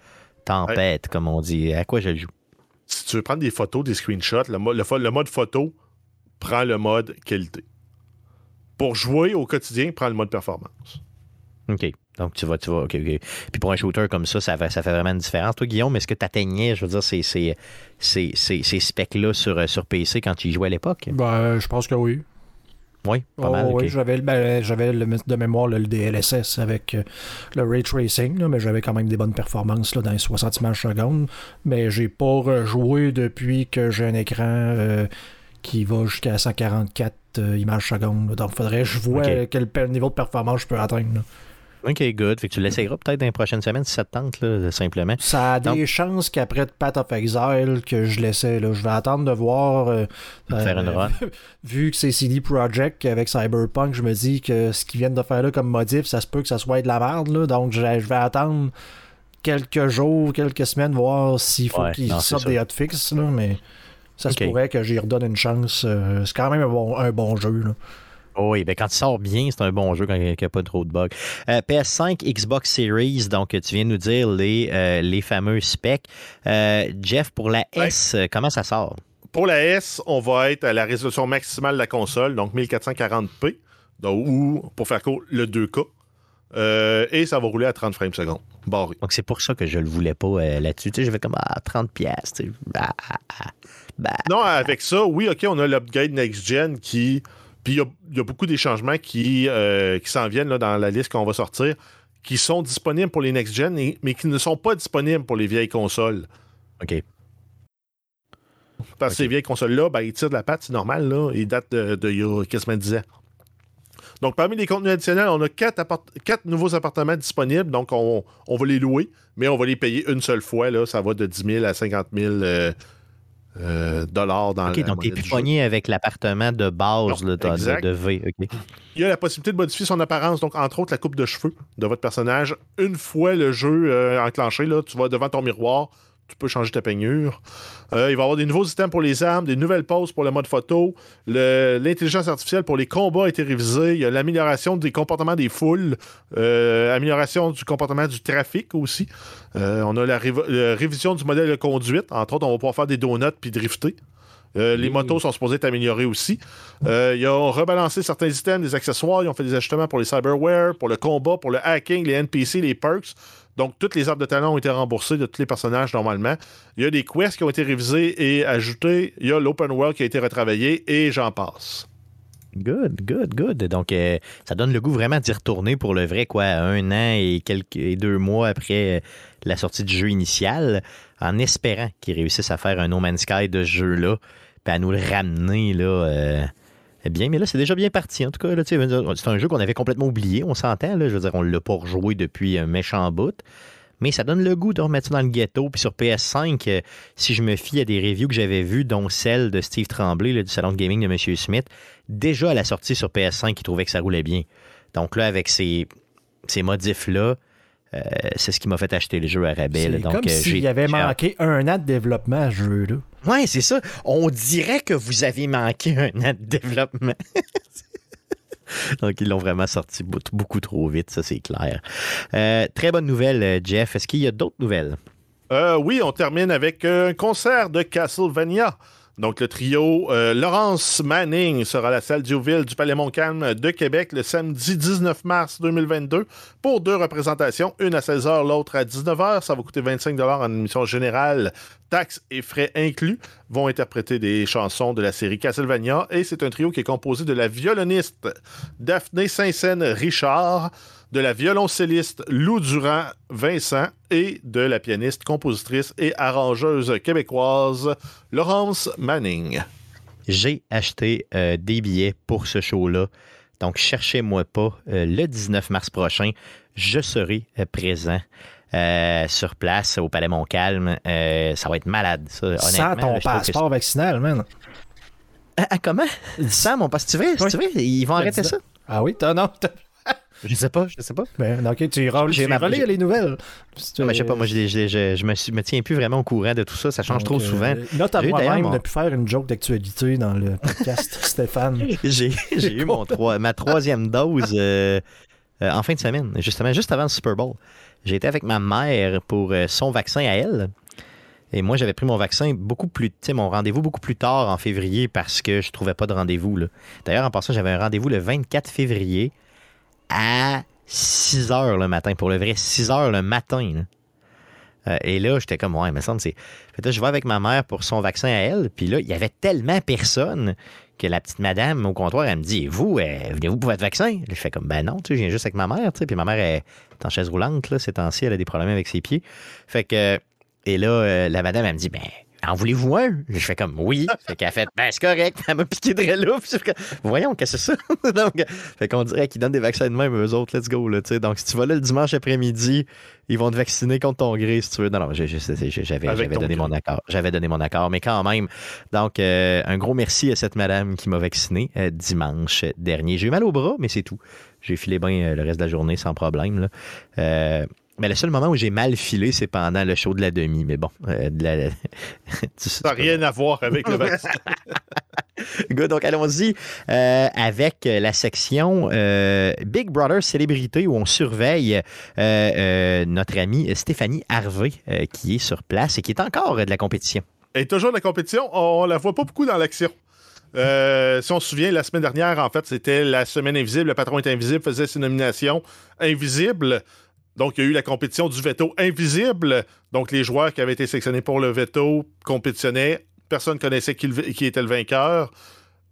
tempête, comme on dit. À quoi je le joue? Si tu veux prendre des photos, des screenshots, le, le mode photo prend le mode qualité. Pour jouer au quotidien, prend le mode performance. OK. Donc, tu vas, tu vas, OK, OK. Puis pour un shooter comme ça, ça fait, ça fait vraiment une différence. Toi, Guillaume, est-ce que tu atteignais, je veux dire, ces, ces, ces, ces, ces specs-là sur, euh, sur PC quand tu y jouais à l'époque? Ben, je pense que oui. Oui, pas Oh, mal. OK. oui, j'avais ben, j'avais le- de mémoire le DLSS avec euh, le ray tracing, là, mais j'avais quand même des bonnes performances là, dans les 60 images secondes. Mais j'ai pas rejoué depuis que j'ai un écran euh, qui va jusqu'à 144 euh, images secondes. Donc, faudrait que je vois euh, quel niveau de performance je peux atteindre. là. OK, good. Fait que tu l'essayeras peut-être dans les prochaines semaines si ça te tente, là, simplement. Ça a des Donc- chances qu'après Path of Exile que je laissais. Là. Je vais attendre de voir. euh, Faire une run. [laughs] vu que c'est CD Projekt avec Cyberpunk, je me dis que ce qu'ils viennent de faire là comme modif, ça se peut que ça soit de la merde. Là. Donc je, je vais attendre quelques jours, quelques semaines, voir s'il faut Ouais, qu'ils sortent des hotfix. Là, mais ça se pourrait que j'y redonne une chance. Euh, c'est quand même un bon, un bon jeu. Là. Oui, ben quand il sort bien, c'est un bon jeu quand il n'y a pas trop de bugs. Euh, PS5, Xbox Series, donc tu viens de nous dire les, euh, les fameux specs. Euh, Jeff, pour la. S, comment ça sort? Pour la S, on va être à la résolution maximale de la console, donc 1440p, donc, ou pour faire court, le 2K. Euh, et ça va rouler à 30 frames secondes, barré. Donc, c'est pour ça que je le voulais pas euh, là-dessus. Tu sais, j'avais comme ah, 30 pièces. Ah, ah, ah. Bah, Non, avec ça, oui, OK, on a l'upgrade next-gen qui. Puis il y a- il y, a beaucoup des changements qui, euh, qui s'en viennent là, dans la liste qu'on va sortir, qui sont disponibles pour les next-gen, mais qui ne sont pas disponibles pour les vieilles consoles. OK. Parce que ces vieilles consoles-là, ben, ils tirent de la patte, c'est normal, là. Ils datent de, de il y a quasiment 10 ans. Donc, parmi les contenus additionnels, on a quatre, nouveaux appartements disponibles. Donc, on, on va les louer, mais on va les payer une seule fois. Là. Ça va de 10 000 à 50 000 euh, euh, dollars dans OK, la donc plus jeu. pogné avec l'appartement de base Non, là, de, exact. de, de V. Il y a la possibilité de modifier son apparence, donc entre autres la coupe de cheveux de votre personnage. Une fois le jeu euh, enclenché, là, tu vas devant ton miroir, tu peux changer ta peignure. Euh, il va y avoir des nouveaux systèmes pour les armes, des nouvelles poses pour le mode photo. L'intelligence artificielle pour les combats a été révisée. Il y a l'amélioration des comportements des foules, euh, amélioration du comportement du trafic aussi. Euh, on a la, révision du modèle de conduite. Entre autres, on va pouvoir faire des donuts puis drifter. Euh, les motos sont supposées être améliorées aussi. Euh, ils ont rebalancé certains items, des accessoires. Ils ont fait des ajustements pour les cyberware, pour le combat, pour le hacking, les NPC, les perks. Donc, toutes les arbres de talent ont été remboursées de tous les personnages normalement. Il y a des quests qui ont été révisés et ajoutés. Il y a l'open world qui a été retravaillé et j'en passe. Good, good, good. Donc, euh, ça donne le goût vraiment d'y retourner pour le vrai, quoi, un an et quelques et deux mois après euh, la sortie du jeu initial, en espérant qu'ils réussissent à faire un No Man's Sky de ce jeu-là, puis à nous le ramener, là. euh, bien, mais là, c'est déjà bien parti. En tout cas, c'est un jeu qu'on avait complètement oublié, on s'entend. Je veux dire, on l'a pas rejoué depuis un méchant bout. Mais ça donne le goût de remettre ça dans le ghetto. Puis sur PS5, euh, si je me fie à des reviews que j'avais vues, dont celle de Steve Tremblay du salon de gaming de M. Smith, déjà à la sortie sur PS5, il trouvait que ça roulait bien. Donc là, avec ces, ces modifs-là, euh, c'est ce qui m'a fait acheter le jeu à rabais. là. C'est Donc, comme euh, s'il y avait manqué un an de développement à ce jeu-là. Ouais, c'est ça. On dirait que vous avez manqué un an de développement. [laughs] Donc, ils l'ont vraiment sorti beaucoup, trop vite, ça, c'est clair. Euh, très bonne nouvelle, Jeff. Est-ce qu'il y a d'autres nouvelles? Euh, oui, on termine avec un concert de Castlevania. Donc, le trio euh, Laurence Manning sera à la salle Diouville du Palais Montcalm de Québec le samedi 19 mars 2022 pour deux représentations, une à 16h, l'autre à 19h. Ça va coûter 25 en admission générale, taxes et frais inclus. Vont interpréter des chansons de la série Castlevania et c'est un trio qui est composé de la violoniste Daphné Saint-Saëns-Richard, de la violoncelliste Lou Durand Vincent et de la pianiste, compositrice et arrangeuse québécoise Laurence Manning. J'ai acheté euh, des billets pour ce show-là. Donc, cherchez-moi pas. Euh, le 19 mars prochain, je serai euh, présent euh, sur place au Palais Montcalm. Euh, ça va être malade, ça. Sans honnêtement, ton là, trouve que passeport vaccinal, man. Ah, ah, comment? [laughs] Sans mon passeport. Tu veux? Oui. Tu veux? Ils vont arrêter ça? Ah oui, t'as non. Je sais pas, je sais pas. Ben, ok, tu iras J'ai tu ma- iras lire les nouvelles. Non, mais je sais pas, moi, je, je, je, je me, suis- me tiens plus vraiment au courant de tout ça. Ça change trop Donc, euh, souvent. Note à moi-même mon- de plus faire une joke d'actualité dans le podcast, [laughs] Stéphane. J'ai j'ai eu mon trois- ma troisième dose euh, euh, en fin de semaine, justement, juste avant le Super Bowl. J'ai été avec ma mère pour euh, son vaccin à elle. Et moi, j'avais pris mon vaccin beaucoup plus, tu sais, mon rendez-vous beaucoup plus tard en février parce que je trouvais pas de rendez-vous. D'ailleurs, en passant, j'avais un rendez-vous le 24 février à 6 heures le matin. Pour le vrai, 6 heures le matin. là. Euh, et là, j'étais comme, ouais, il me semble, c'est. Là, je vais avec ma mère pour son vaccin à elle. Puis là, il y avait tellement personne que la petite madame au comptoir, elle me dit, vous, euh, venez-vous pour votre vaccin? Je fais comme, ben non, tu sais, je viens juste avec ma mère, tu sais. Puis ma mère est en chaise roulante, là, ces temps-ci, elle a des problèmes avec ses pieds. Fait que, et là, euh, la madame, elle me dit, ben, en voulez-vous un? Je fais comme, oui. [laughs] Fait qu'elle fait, ben, c'est correct. Elle m'a piqué de là. Voyons, qu'est-ce que c'est ça? [laughs] Donc, fait qu'on dirait qu'ils donnent des vaccins de même, eux autres, let's go, là, tu sais. Donc, si tu vas là le dimanche après-midi, ils vont te vacciner contre ton gré, si tu veux. Non, non, j'avais donné mon accord. J'avais donné mon accord, mais quand même. Donc, euh, un gros merci à cette madame qui m'a vacciné euh, dimanche dernier. J'ai eu mal au bras, mais c'est tout. J'ai filé bien euh, le reste de la journée sans problème. Là. Mais le seul moment où j'ai mal filé, c'est pendant le show de la demi. Mais bon, euh, de la- [laughs] tu- Ça n'a rien à voir avec le vaccin. [laughs] Good, donc allons-y euh, avec la section euh, Big Brother Célébrité où on surveille notre amie Stéphanie Harvey qui est sur place et qui est encore de la compétition. Et toujours de la compétition, on la voit pas beaucoup dans l'action. Euh, si on se souvient, la semaine dernière, en fait, c'était la semaine invisible. Le patron est invisible, faisait ses nominations invisibles. Donc, il y a eu la compétition du veto invisible. Donc, les joueurs qui avaient été sélectionnés pour le veto compétitionnaient. Personne ne connaissait qui, était le vainqueur.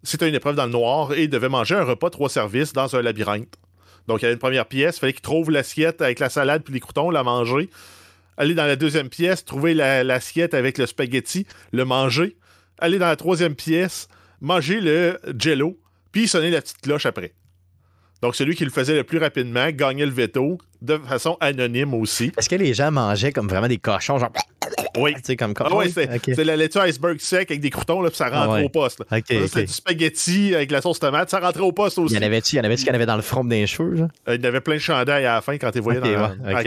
C'était une épreuve dans le noir et il devait manger un repas trois services dans un labyrinthe. Donc, il y avait une première pièce. Il fallait qu'il trouve l'assiette avec la salade puis les croutons, la manger. Aller dans la deuxième pièce, trouver la- l'assiette avec le spaghetti, le manger. Aller dans la troisième pièce, manger le jello, puis sonner la petite cloche après. Donc, celui qui le faisait le plus rapidement gagnait le veto de façon anonyme aussi. Est-ce que les gens mangeaient comme vraiment des cochons, genre, [laughs] Oui. tu sais, comme Ah ouais, c'est la laitue iceberg sec avec des croutons, là, puis ça rentre Ah ouais. au poste. là. Ok, Ça, ok. C'était du spaghetti avec la sauce tomate, ça rentrait au poste aussi. Il y en avait-tu, il y en avait-tu qu'il y en avait dans le front des cheveux, genre? Euh, il y avait plein de chandails à la fin quand voyaient Ok, dans, ouais, dans la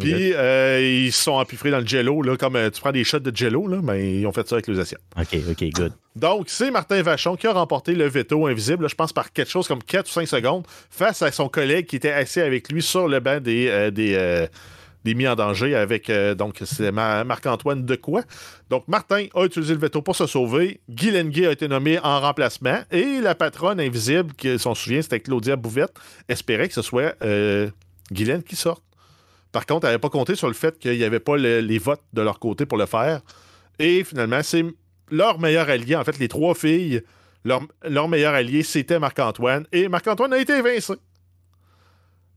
Puis euh, ils se sont empiffrés dans le jello, là, comme euh, tu prends des shots de jello, là, ben, ils ont fait ça avec les assiettes. OK, OK, good. Donc, c'est Martin Vachon qui a remporté le veto invisible, là, je pense par quelque chose comme 4 ou 5 secondes, face à son collègue qui était assis avec lui sur le banc des, euh, des, des mis en danger avec, donc, c'est Ma- Marc-Antoine de quoi. Donc, Martin a utilisé le veto pour se sauver. Guy Lenguet a été nommé en remplacement. Et la patronne invisible, qui, si on se souvient, c'était Claudia Bouvette, espérait que ce soit Guylaine qui sorte. Par contre, elle n'avait pas compté sur le fait qu'il n'y avait pas le- les votes de leur côté pour le faire. Et finalement, c'est leur meilleur allié. En fait, les trois filles, leur, leur meilleur allié, c'était Marc-Antoine. Et Marc-Antoine a été évincé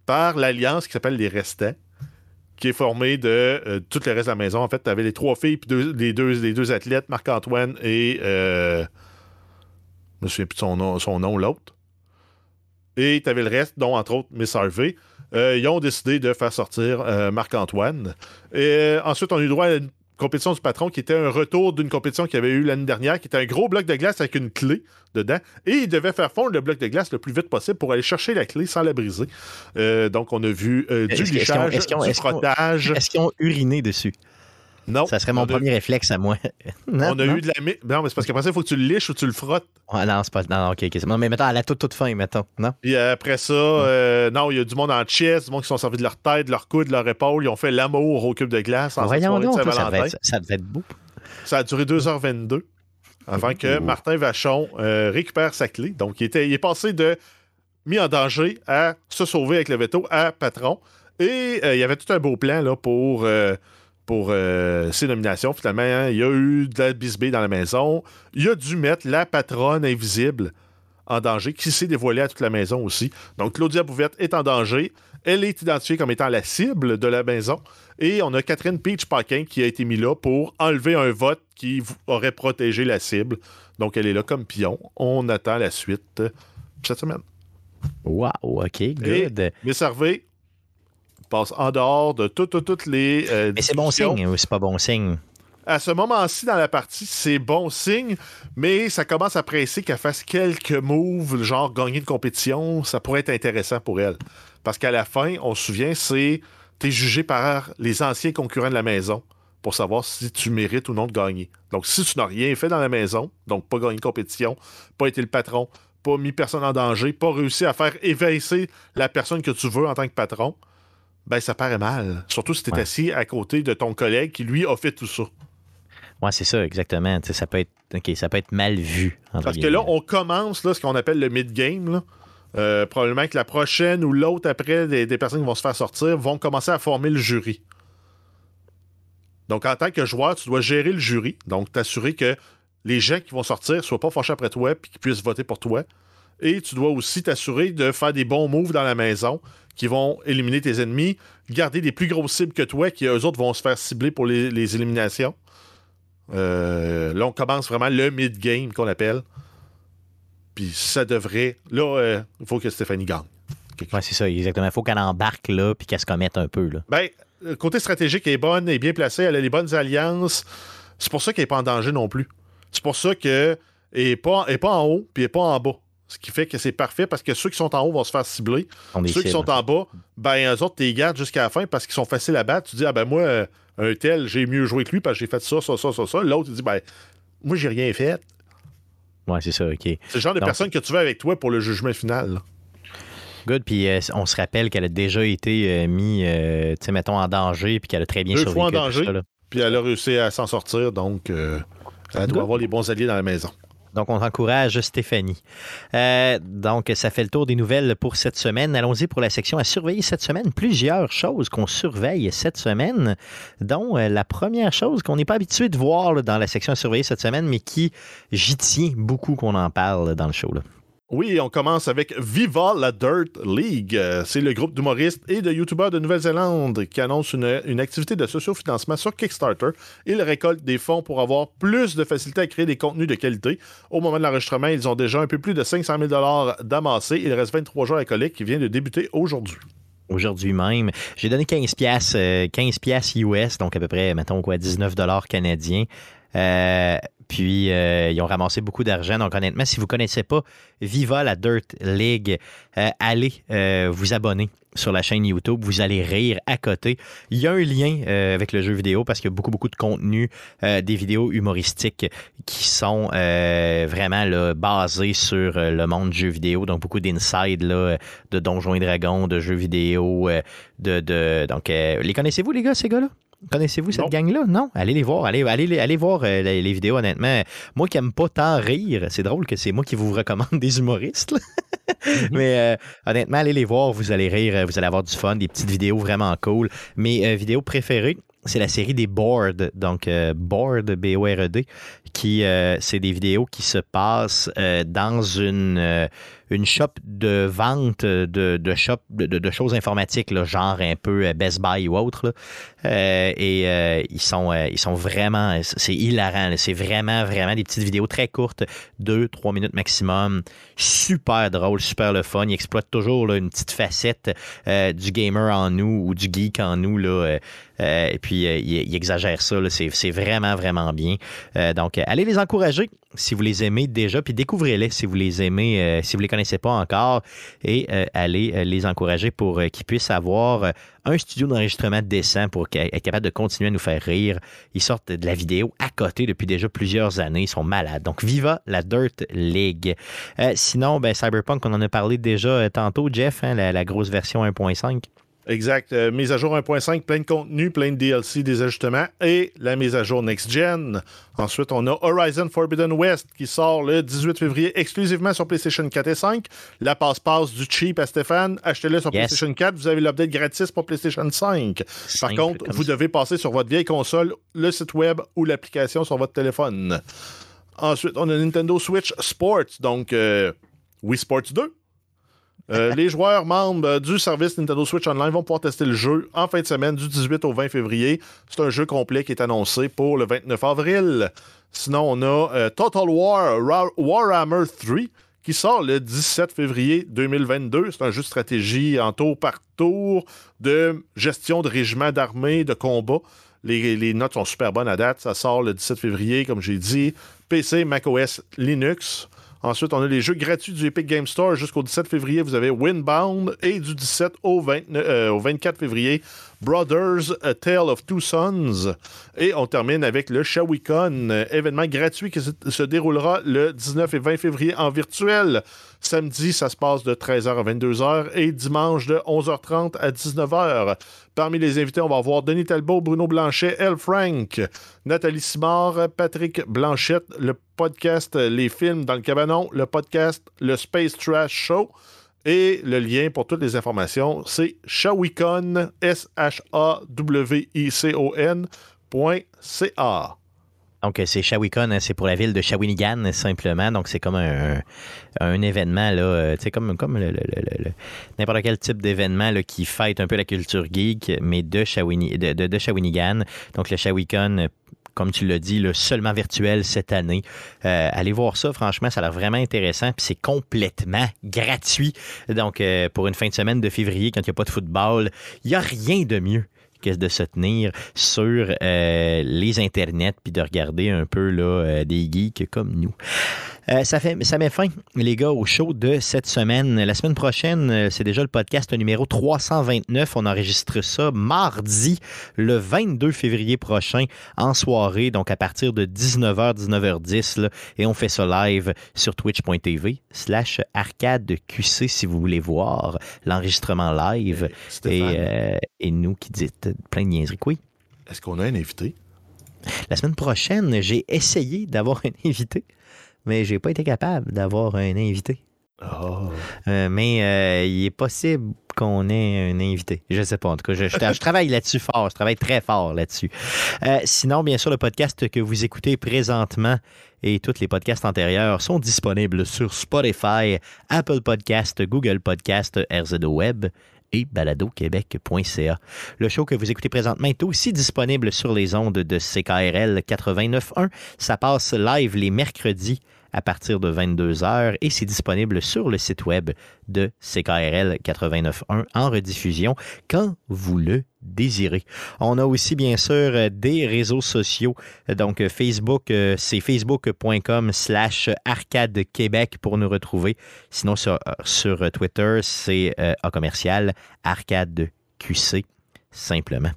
par l'alliance qui s'appelle les Restants, qui est formée de euh, tout le reste de la maison. En fait, tu avais les trois filles, puis les, deux, athlètes, Marc-Antoine et. euh, je me souviens plus son nom, son nom l'autre. Et tu avais le reste, dont entre autres Miss Harvey. Euh, ils ont décidé de faire sortir euh, Marc-Antoine. Et euh, ensuite, on a eu droit à une compétition du patron qui était un retour d'une compétition qu'il y avait eu l'année dernière, qui était un gros bloc de glace avec une clé dedans. Et il devait faire fondre le bloc de glace le plus vite possible pour aller chercher la clé sans la briser. Euh, donc, on a vu euh, du lichage, du frottage. Est-ce qu'ils ont uriné dessus? Non. Ça serait mon a, premier réflexe à moi. non, [laughs] On a non? eu de la. Non, mais c'est parce qu'après ça, il faut que tu le liches ou tu le frottes. Ah, non, c'est pas. Non, ok, Non, mais mettons à la toute, toute fin, mettons. Non? Puis après ça, euh, non, il y a du monde en chest, du monde qui sont servis de leur tête, de leur coude, de leur épaule. Ils ont fait l'amour au cube de glace en Voyons soirée de donc, ça devait, être, ça devait être beau. Ça a duré 2h22 avant que Ouh. Martin Vachon euh, récupère sa clé. Donc, il, était, il est passé de mis en danger à se sauver avec le veto à patron. Et euh, il y avait tout un beau plan là, pour, euh, pour euh, ses nominations. Finalement, hein, il y a eu de la bisbée dans la maison. Il a dû mettre la patronne invisible en danger, qui s'est dévoilée à toute la maison aussi. Donc, Claudia Bouvette est en danger. Elle est identifiée comme étant la cible de la maison. Et on a Catherine Peach Paquin qui a été mise là pour enlever un vote qui aurait protégé la cible. Donc, elle est là comme pion. On attend la suite cette semaine. Wow, ok, Et- good. Miss Harvey passe en dehors de toutes, les. euh, Mais c'est bon signe ou c'est pas bon signe? À ce moment-ci dans la partie, c'est bon signe, mais ça commence à presser qu'elle fasse quelques moves, genre gagner une compétition. Ça pourrait être intéressant pour elle. Parce qu'à la fin, on se souvient, c'est. T'es jugé par les anciens concurrents de la maison pour savoir si tu mérites ou non de gagner. Donc, si tu n'as rien fait dans la maison, donc pas gagné de compétition, pas été le patron, pas mis personne en danger, pas réussi à faire évincer la personne que tu veux en tant que patron, ben ça paraît mal. Surtout si tu es Ouais. assis à côté de ton collègue qui, lui, a fait tout ça. Ouais, c'est ça, exactement. Ça peut être. Ça peut être mal vu. Parce que là, on commence là, ce qu'on appelle le mid-game. Euh, probablement que la prochaine ou l'autre après, des, des personnes qui vont se faire sortir vont commencer à former le jury. Donc, en tant que joueur, tu dois gérer le jury. Donc, t'assurer que les gens qui vont sortir ne soient pas fâchés après toi puis qu'ils puissent voter pour toi. Et tu dois aussi t'assurer de faire des bons moves dans la maison qui vont éliminer tes ennemis, garder des plus grosses cibles que toi qui, eux autres, vont se faire cibler pour les, les éliminations. Euh, là, on commence vraiment le mid-game qu'on appelle. Puis ça devrait. Là, il faut que Stéphanie gagne. Ouais, c'est ça, exactement. Il faut qu'elle embarque là puis qu'elle se commette un peu. Là. Ben, le côté stratégique est bonne, est bien placée, elle a les bonnes alliances. C'est pour ça qu'elle n'est pas en danger non plus. C'est pour ça qu'elle n'est pas, elle est pas en haut, puis elle n'est pas en bas. Ce qui fait que c'est parfait parce que ceux qui sont en haut vont se faire cibler. On est Ceux qui sont en bas, ben, eux autres, tu les gardes jusqu'à la fin parce qu'ils sont faciles à battre. Tu dis, ah ben, moi, euh, un tel, j'ai mieux joué que lui parce que j'ai fait ça, ça, ça, ça, ça. L'autre, il dit, ben, moi, j'ai rien fait. Ouais, c'est ça, OK. C'est le genre de Donc- personne que tu veux avec toi pour le jugement final. là. Good. Puis euh, on se rappelle qu'elle a déjà été euh, mis, euh, tu sais, mettons, en danger puis qu'elle a très bien Deux survécu. fois en danger. Puis elle a réussi à s'en sortir, donc elle doit avoir les bons alliés dans la maison. Donc, on encourage Stéphanie. Euh, donc, ça fait le tour des nouvelles pour cette semaine. Allons-y pour la section à surveiller cette semaine. Plusieurs choses qu'on surveille cette semaine, dont euh, la première chose qu'on n'est pas habitué de voir dans la section à surveiller cette semaine, mais qui, j'y tiens beaucoup qu'on en parle dans le show. Oui, on commence avec Viva la Dirt League. Euh, C'est le groupe d'humoristes et de youtubeurs de Nouvelle-Zélande qui annonce une, activité de sociofinancement sur Kickstarter. Ils récoltent des fonds pour avoir plus de facilité à créer des contenus de qualité. Au moment de l'enregistrement, ils ont déjà un peu plus de 500 000 d'amassés. Il reste 23 jours à collecte qui vient de débuter aujourd'hui. Aujourd'hui même, j'ai donné 15 pièces, 15 pièces US, donc à peu près, mettons quoi, 19 dollars canadiens. Euh, Puis, euh, ils ont ramassé beaucoup d'argent. Donc, honnêtement, si vous ne connaissez pas Viva la Dirt League, euh, allez euh, vous abonner sur la chaîne YouTube. Vous allez rire à côté. Il y a un lien avec le jeu vidéo parce qu'il y a beaucoup, beaucoup de contenu, des vidéos humoristiques qui sont vraiment basées sur le monde du jeu vidéo. Donc, beaucoup d'inside de Donjons et Dragons, de jeux vidéo. de, de, donc, les connaissez-vous, les gars, ces gars-là? Connaissez-vous cette gang-là? Non? Allez les voir. Allez, allez, allez voir euh, les, les vidéos, honnêtement. Moi qui aime pas tant rire, c'est drôle que c'est moi qui vous recommande des humoristes. là. Mais euh, honnêtement, allez les voir, vous allez rire, euh, vous allez avoir du fun, des petites vidéos vraiment cool. Mes euh, vidéos préférées, c'est la série des Board, donc euh, Board, B-O-R-E-D, qui, euh, c'est des vidéos qui se passent euh, dans une, une shop de vente de, de, shop, de, de- choses informatiques, genre un peu euh, Best Buy ou autre. Euh, et euh, ils, sont, euh, ils sont vraiment, c'est hilarant. C'est vraiment, vraiment des petites vidéos très courtes, 2-3 minutes maximum. Super drôle, super le fun. Ils exploitent toujours une petite facette euh, du gamer en nous ou du geek en nous. Là, euh, euh, et puis, euh, ils, exagèrent ça. C'est vraiment, vraiment bien. Euh, donc, euh, allez les encourager si vous les aimez déjà, puis découvrez-les si vous les aimez, euh, si vous les connaissez pas encore, et euh, allez euh, les encourager pour qu'ils puissent avoir un studio d'enregistrement décent pour être capable de continuer à nous faire rire. Ils sortent de la vidéo à côté depuis déjà plusieurs années. Ils sont malades. Donc, viva la Dirt League. Sinon, ben, Cyberpunk, on en a parlé déjà tantôt, Jeff, hein, la grosse version 1.5. Exact. Euh, mise à jour 1.5, plein de contenu, plein de DLC, des ajustements et la mise à jour Next Gen. Ensuite, on a Horizon Forbidden West qui sort le 18 février exclusivement sur PlayStation 4 et 5. La passe-passe du cheap à Stéphane. Achetez-le sur Yes. PlayStation 4. Vous avez l'update gratis pour PlayStation 5. Par contre, vous ça. devez passer sur votre vieille console, le site web ou l'application sur votre téléphone. Ensuite, on a Nintendo Switch Sports, donc euh, Wii Sports 2. Euh, les joueurs membres du service Nintendo Switch Online vont pouvoir tester le jeu en fin de semaine du 18 au 20 février. C'est un jeu complet qui est annoncé pour le 29 avril. Sinon, on a euh, Total War Warhammer 3 qui sort le 17 février 2022. C'est un jeu de stratégie en tour par tour de gestion de régiments d'armée, de combat. Les, les notes sont super bonnes à date. Ça sort le 17 février, comme j'ai dit. PC, macOS, Linux. Ensuite, on a les jeux gratuits du Epic Game Store jusqu'au 17 février. Vous avez Windbound et du 17 au, 29 euh, au 24 février, Brothers, A Tale of Two Sons. Et on termine avec le Shawicon, événement gratuit qui se, déroulera le 19 et 20 février en virtuel. Samedi, ça se passe de 13h à 22h et dimanche de 11h30 à 19h. Parmi les invités, on va avoir Denis Talbot, Bruno Blanchet, El Frank, Nathalie Simard, Patrick Blanchette, le podcast Les films dans le cabanon, le podcast Le Space Trash Show. Et le lien pour toutes les informations, c'est shawicon, S-H-A-W-I-C-O-N, point C-A. Donc, euh, c'est Shawicon, hein, c'est pour la ville de Shawinigan, simplement. Donc, c'est comme un, un événement, là, euh, tu comme, comme le- n'importe quel type d'événement là, qui fête un peu la culture geek, mais de, de, de, Shawinigan. Donc, le Shawicon, comme tu l'as dit, là, seulement virtuel cette année. Euh, allez voir ça, franchement, ça a l'air vraiment intéressant. Puis c'est complètement gratuit. Donc, euh, pour une fin de semaine de février, quand il n'y a pas de football, il n'y a rien de mieux que de se tenir sur euh, les internets puis de regarder un peu là, des geeks comme nous. Euh, ça, fait, ça met fin, les gars, au show de cette semaine. La semaine prochaine, euh, c'est déjà le podcast numéro 329. On enregistre ça mardi, le 22 février prochain, en soirée, donc à partir de 19h, 19h10. là, et on fait ça live sur twitch.tv slash arcadeqc si vous voulez voir l'enregistrement live. Et, Stéphane, euh, et nous qui dites plein de niaiseries. Oui. est-ce qu'on a un invité? La semaine prochaine, j'ai essayé d'avoir un invité, mais j'ai pas été capable d'avoir un invité. Ah. Euh, mais euh, il est possible qu'on ait un invité. Je sais pas. En tout cas, je, je tra- je travaille là-dessus fort. Je travaille très fort là-dessus. Euh, sinon, bien sûr, le podcast que vous écoutez présentement et tous les podcasts antérieurs sont disponibles sur Spotify, Apple Podcast, Google Podcast, RZO Web et baladoquebec.ca. Le show que vous écoutez présentement est aussi disponible sur les ondes de CKRL 89.1. Ça passe live les mercredis à partir de 22h et c'est disponible sur le site web de CKRL 89.1 en rediffusion quand vous le désirez. On a aussi bien sûr des réseaux sociaux. Donc Facebook, euh, c'est facebook.com slash arcade Québec pour nous retrouver. Sinon sur, sur Twitter, c'est euh, commercial arcade QC simplement.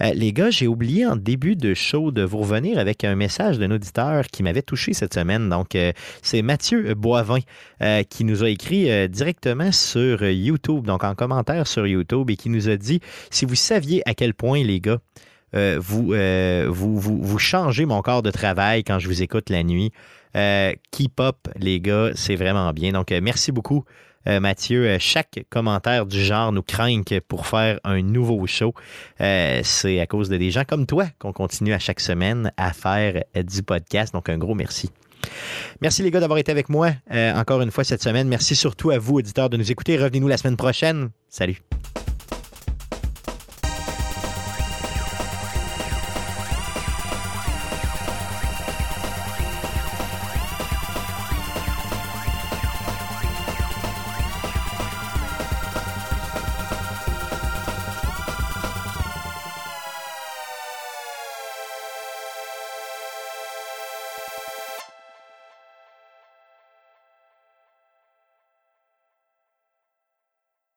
Euh, les gars, j'ai oublié en début de show de vous revenir avec un message d'un auditeur qui m'avait touché cette semaine. Donc, euh, c'est Mathieu Boivin euh, qui nous a écrit directement sur YouTube, donc en commentaire sur YouTube, et qui nous a dit si vous saviez à quel point, les gars, vous, vous, vous, vous changez mon corps de travail quand je vous écoute la nuit. Keep up, les gars, c'est vraiment bien. Donc, merci beaucoup. Euh, Mathieu, Euh, chaque commentaire du genre nous craint pour faire un nouveau show. Euh, c'est à cause de des gens comme toi qu'on continue à chaque semaine à faire du podcast. Donc, un gros merci. Merci les gars d'avoir été avec moi encore une fois cette semaine. Merci surtout à vous, auditeurs, de nous écouter. Revenez-nous la semaine prochaine. Salut.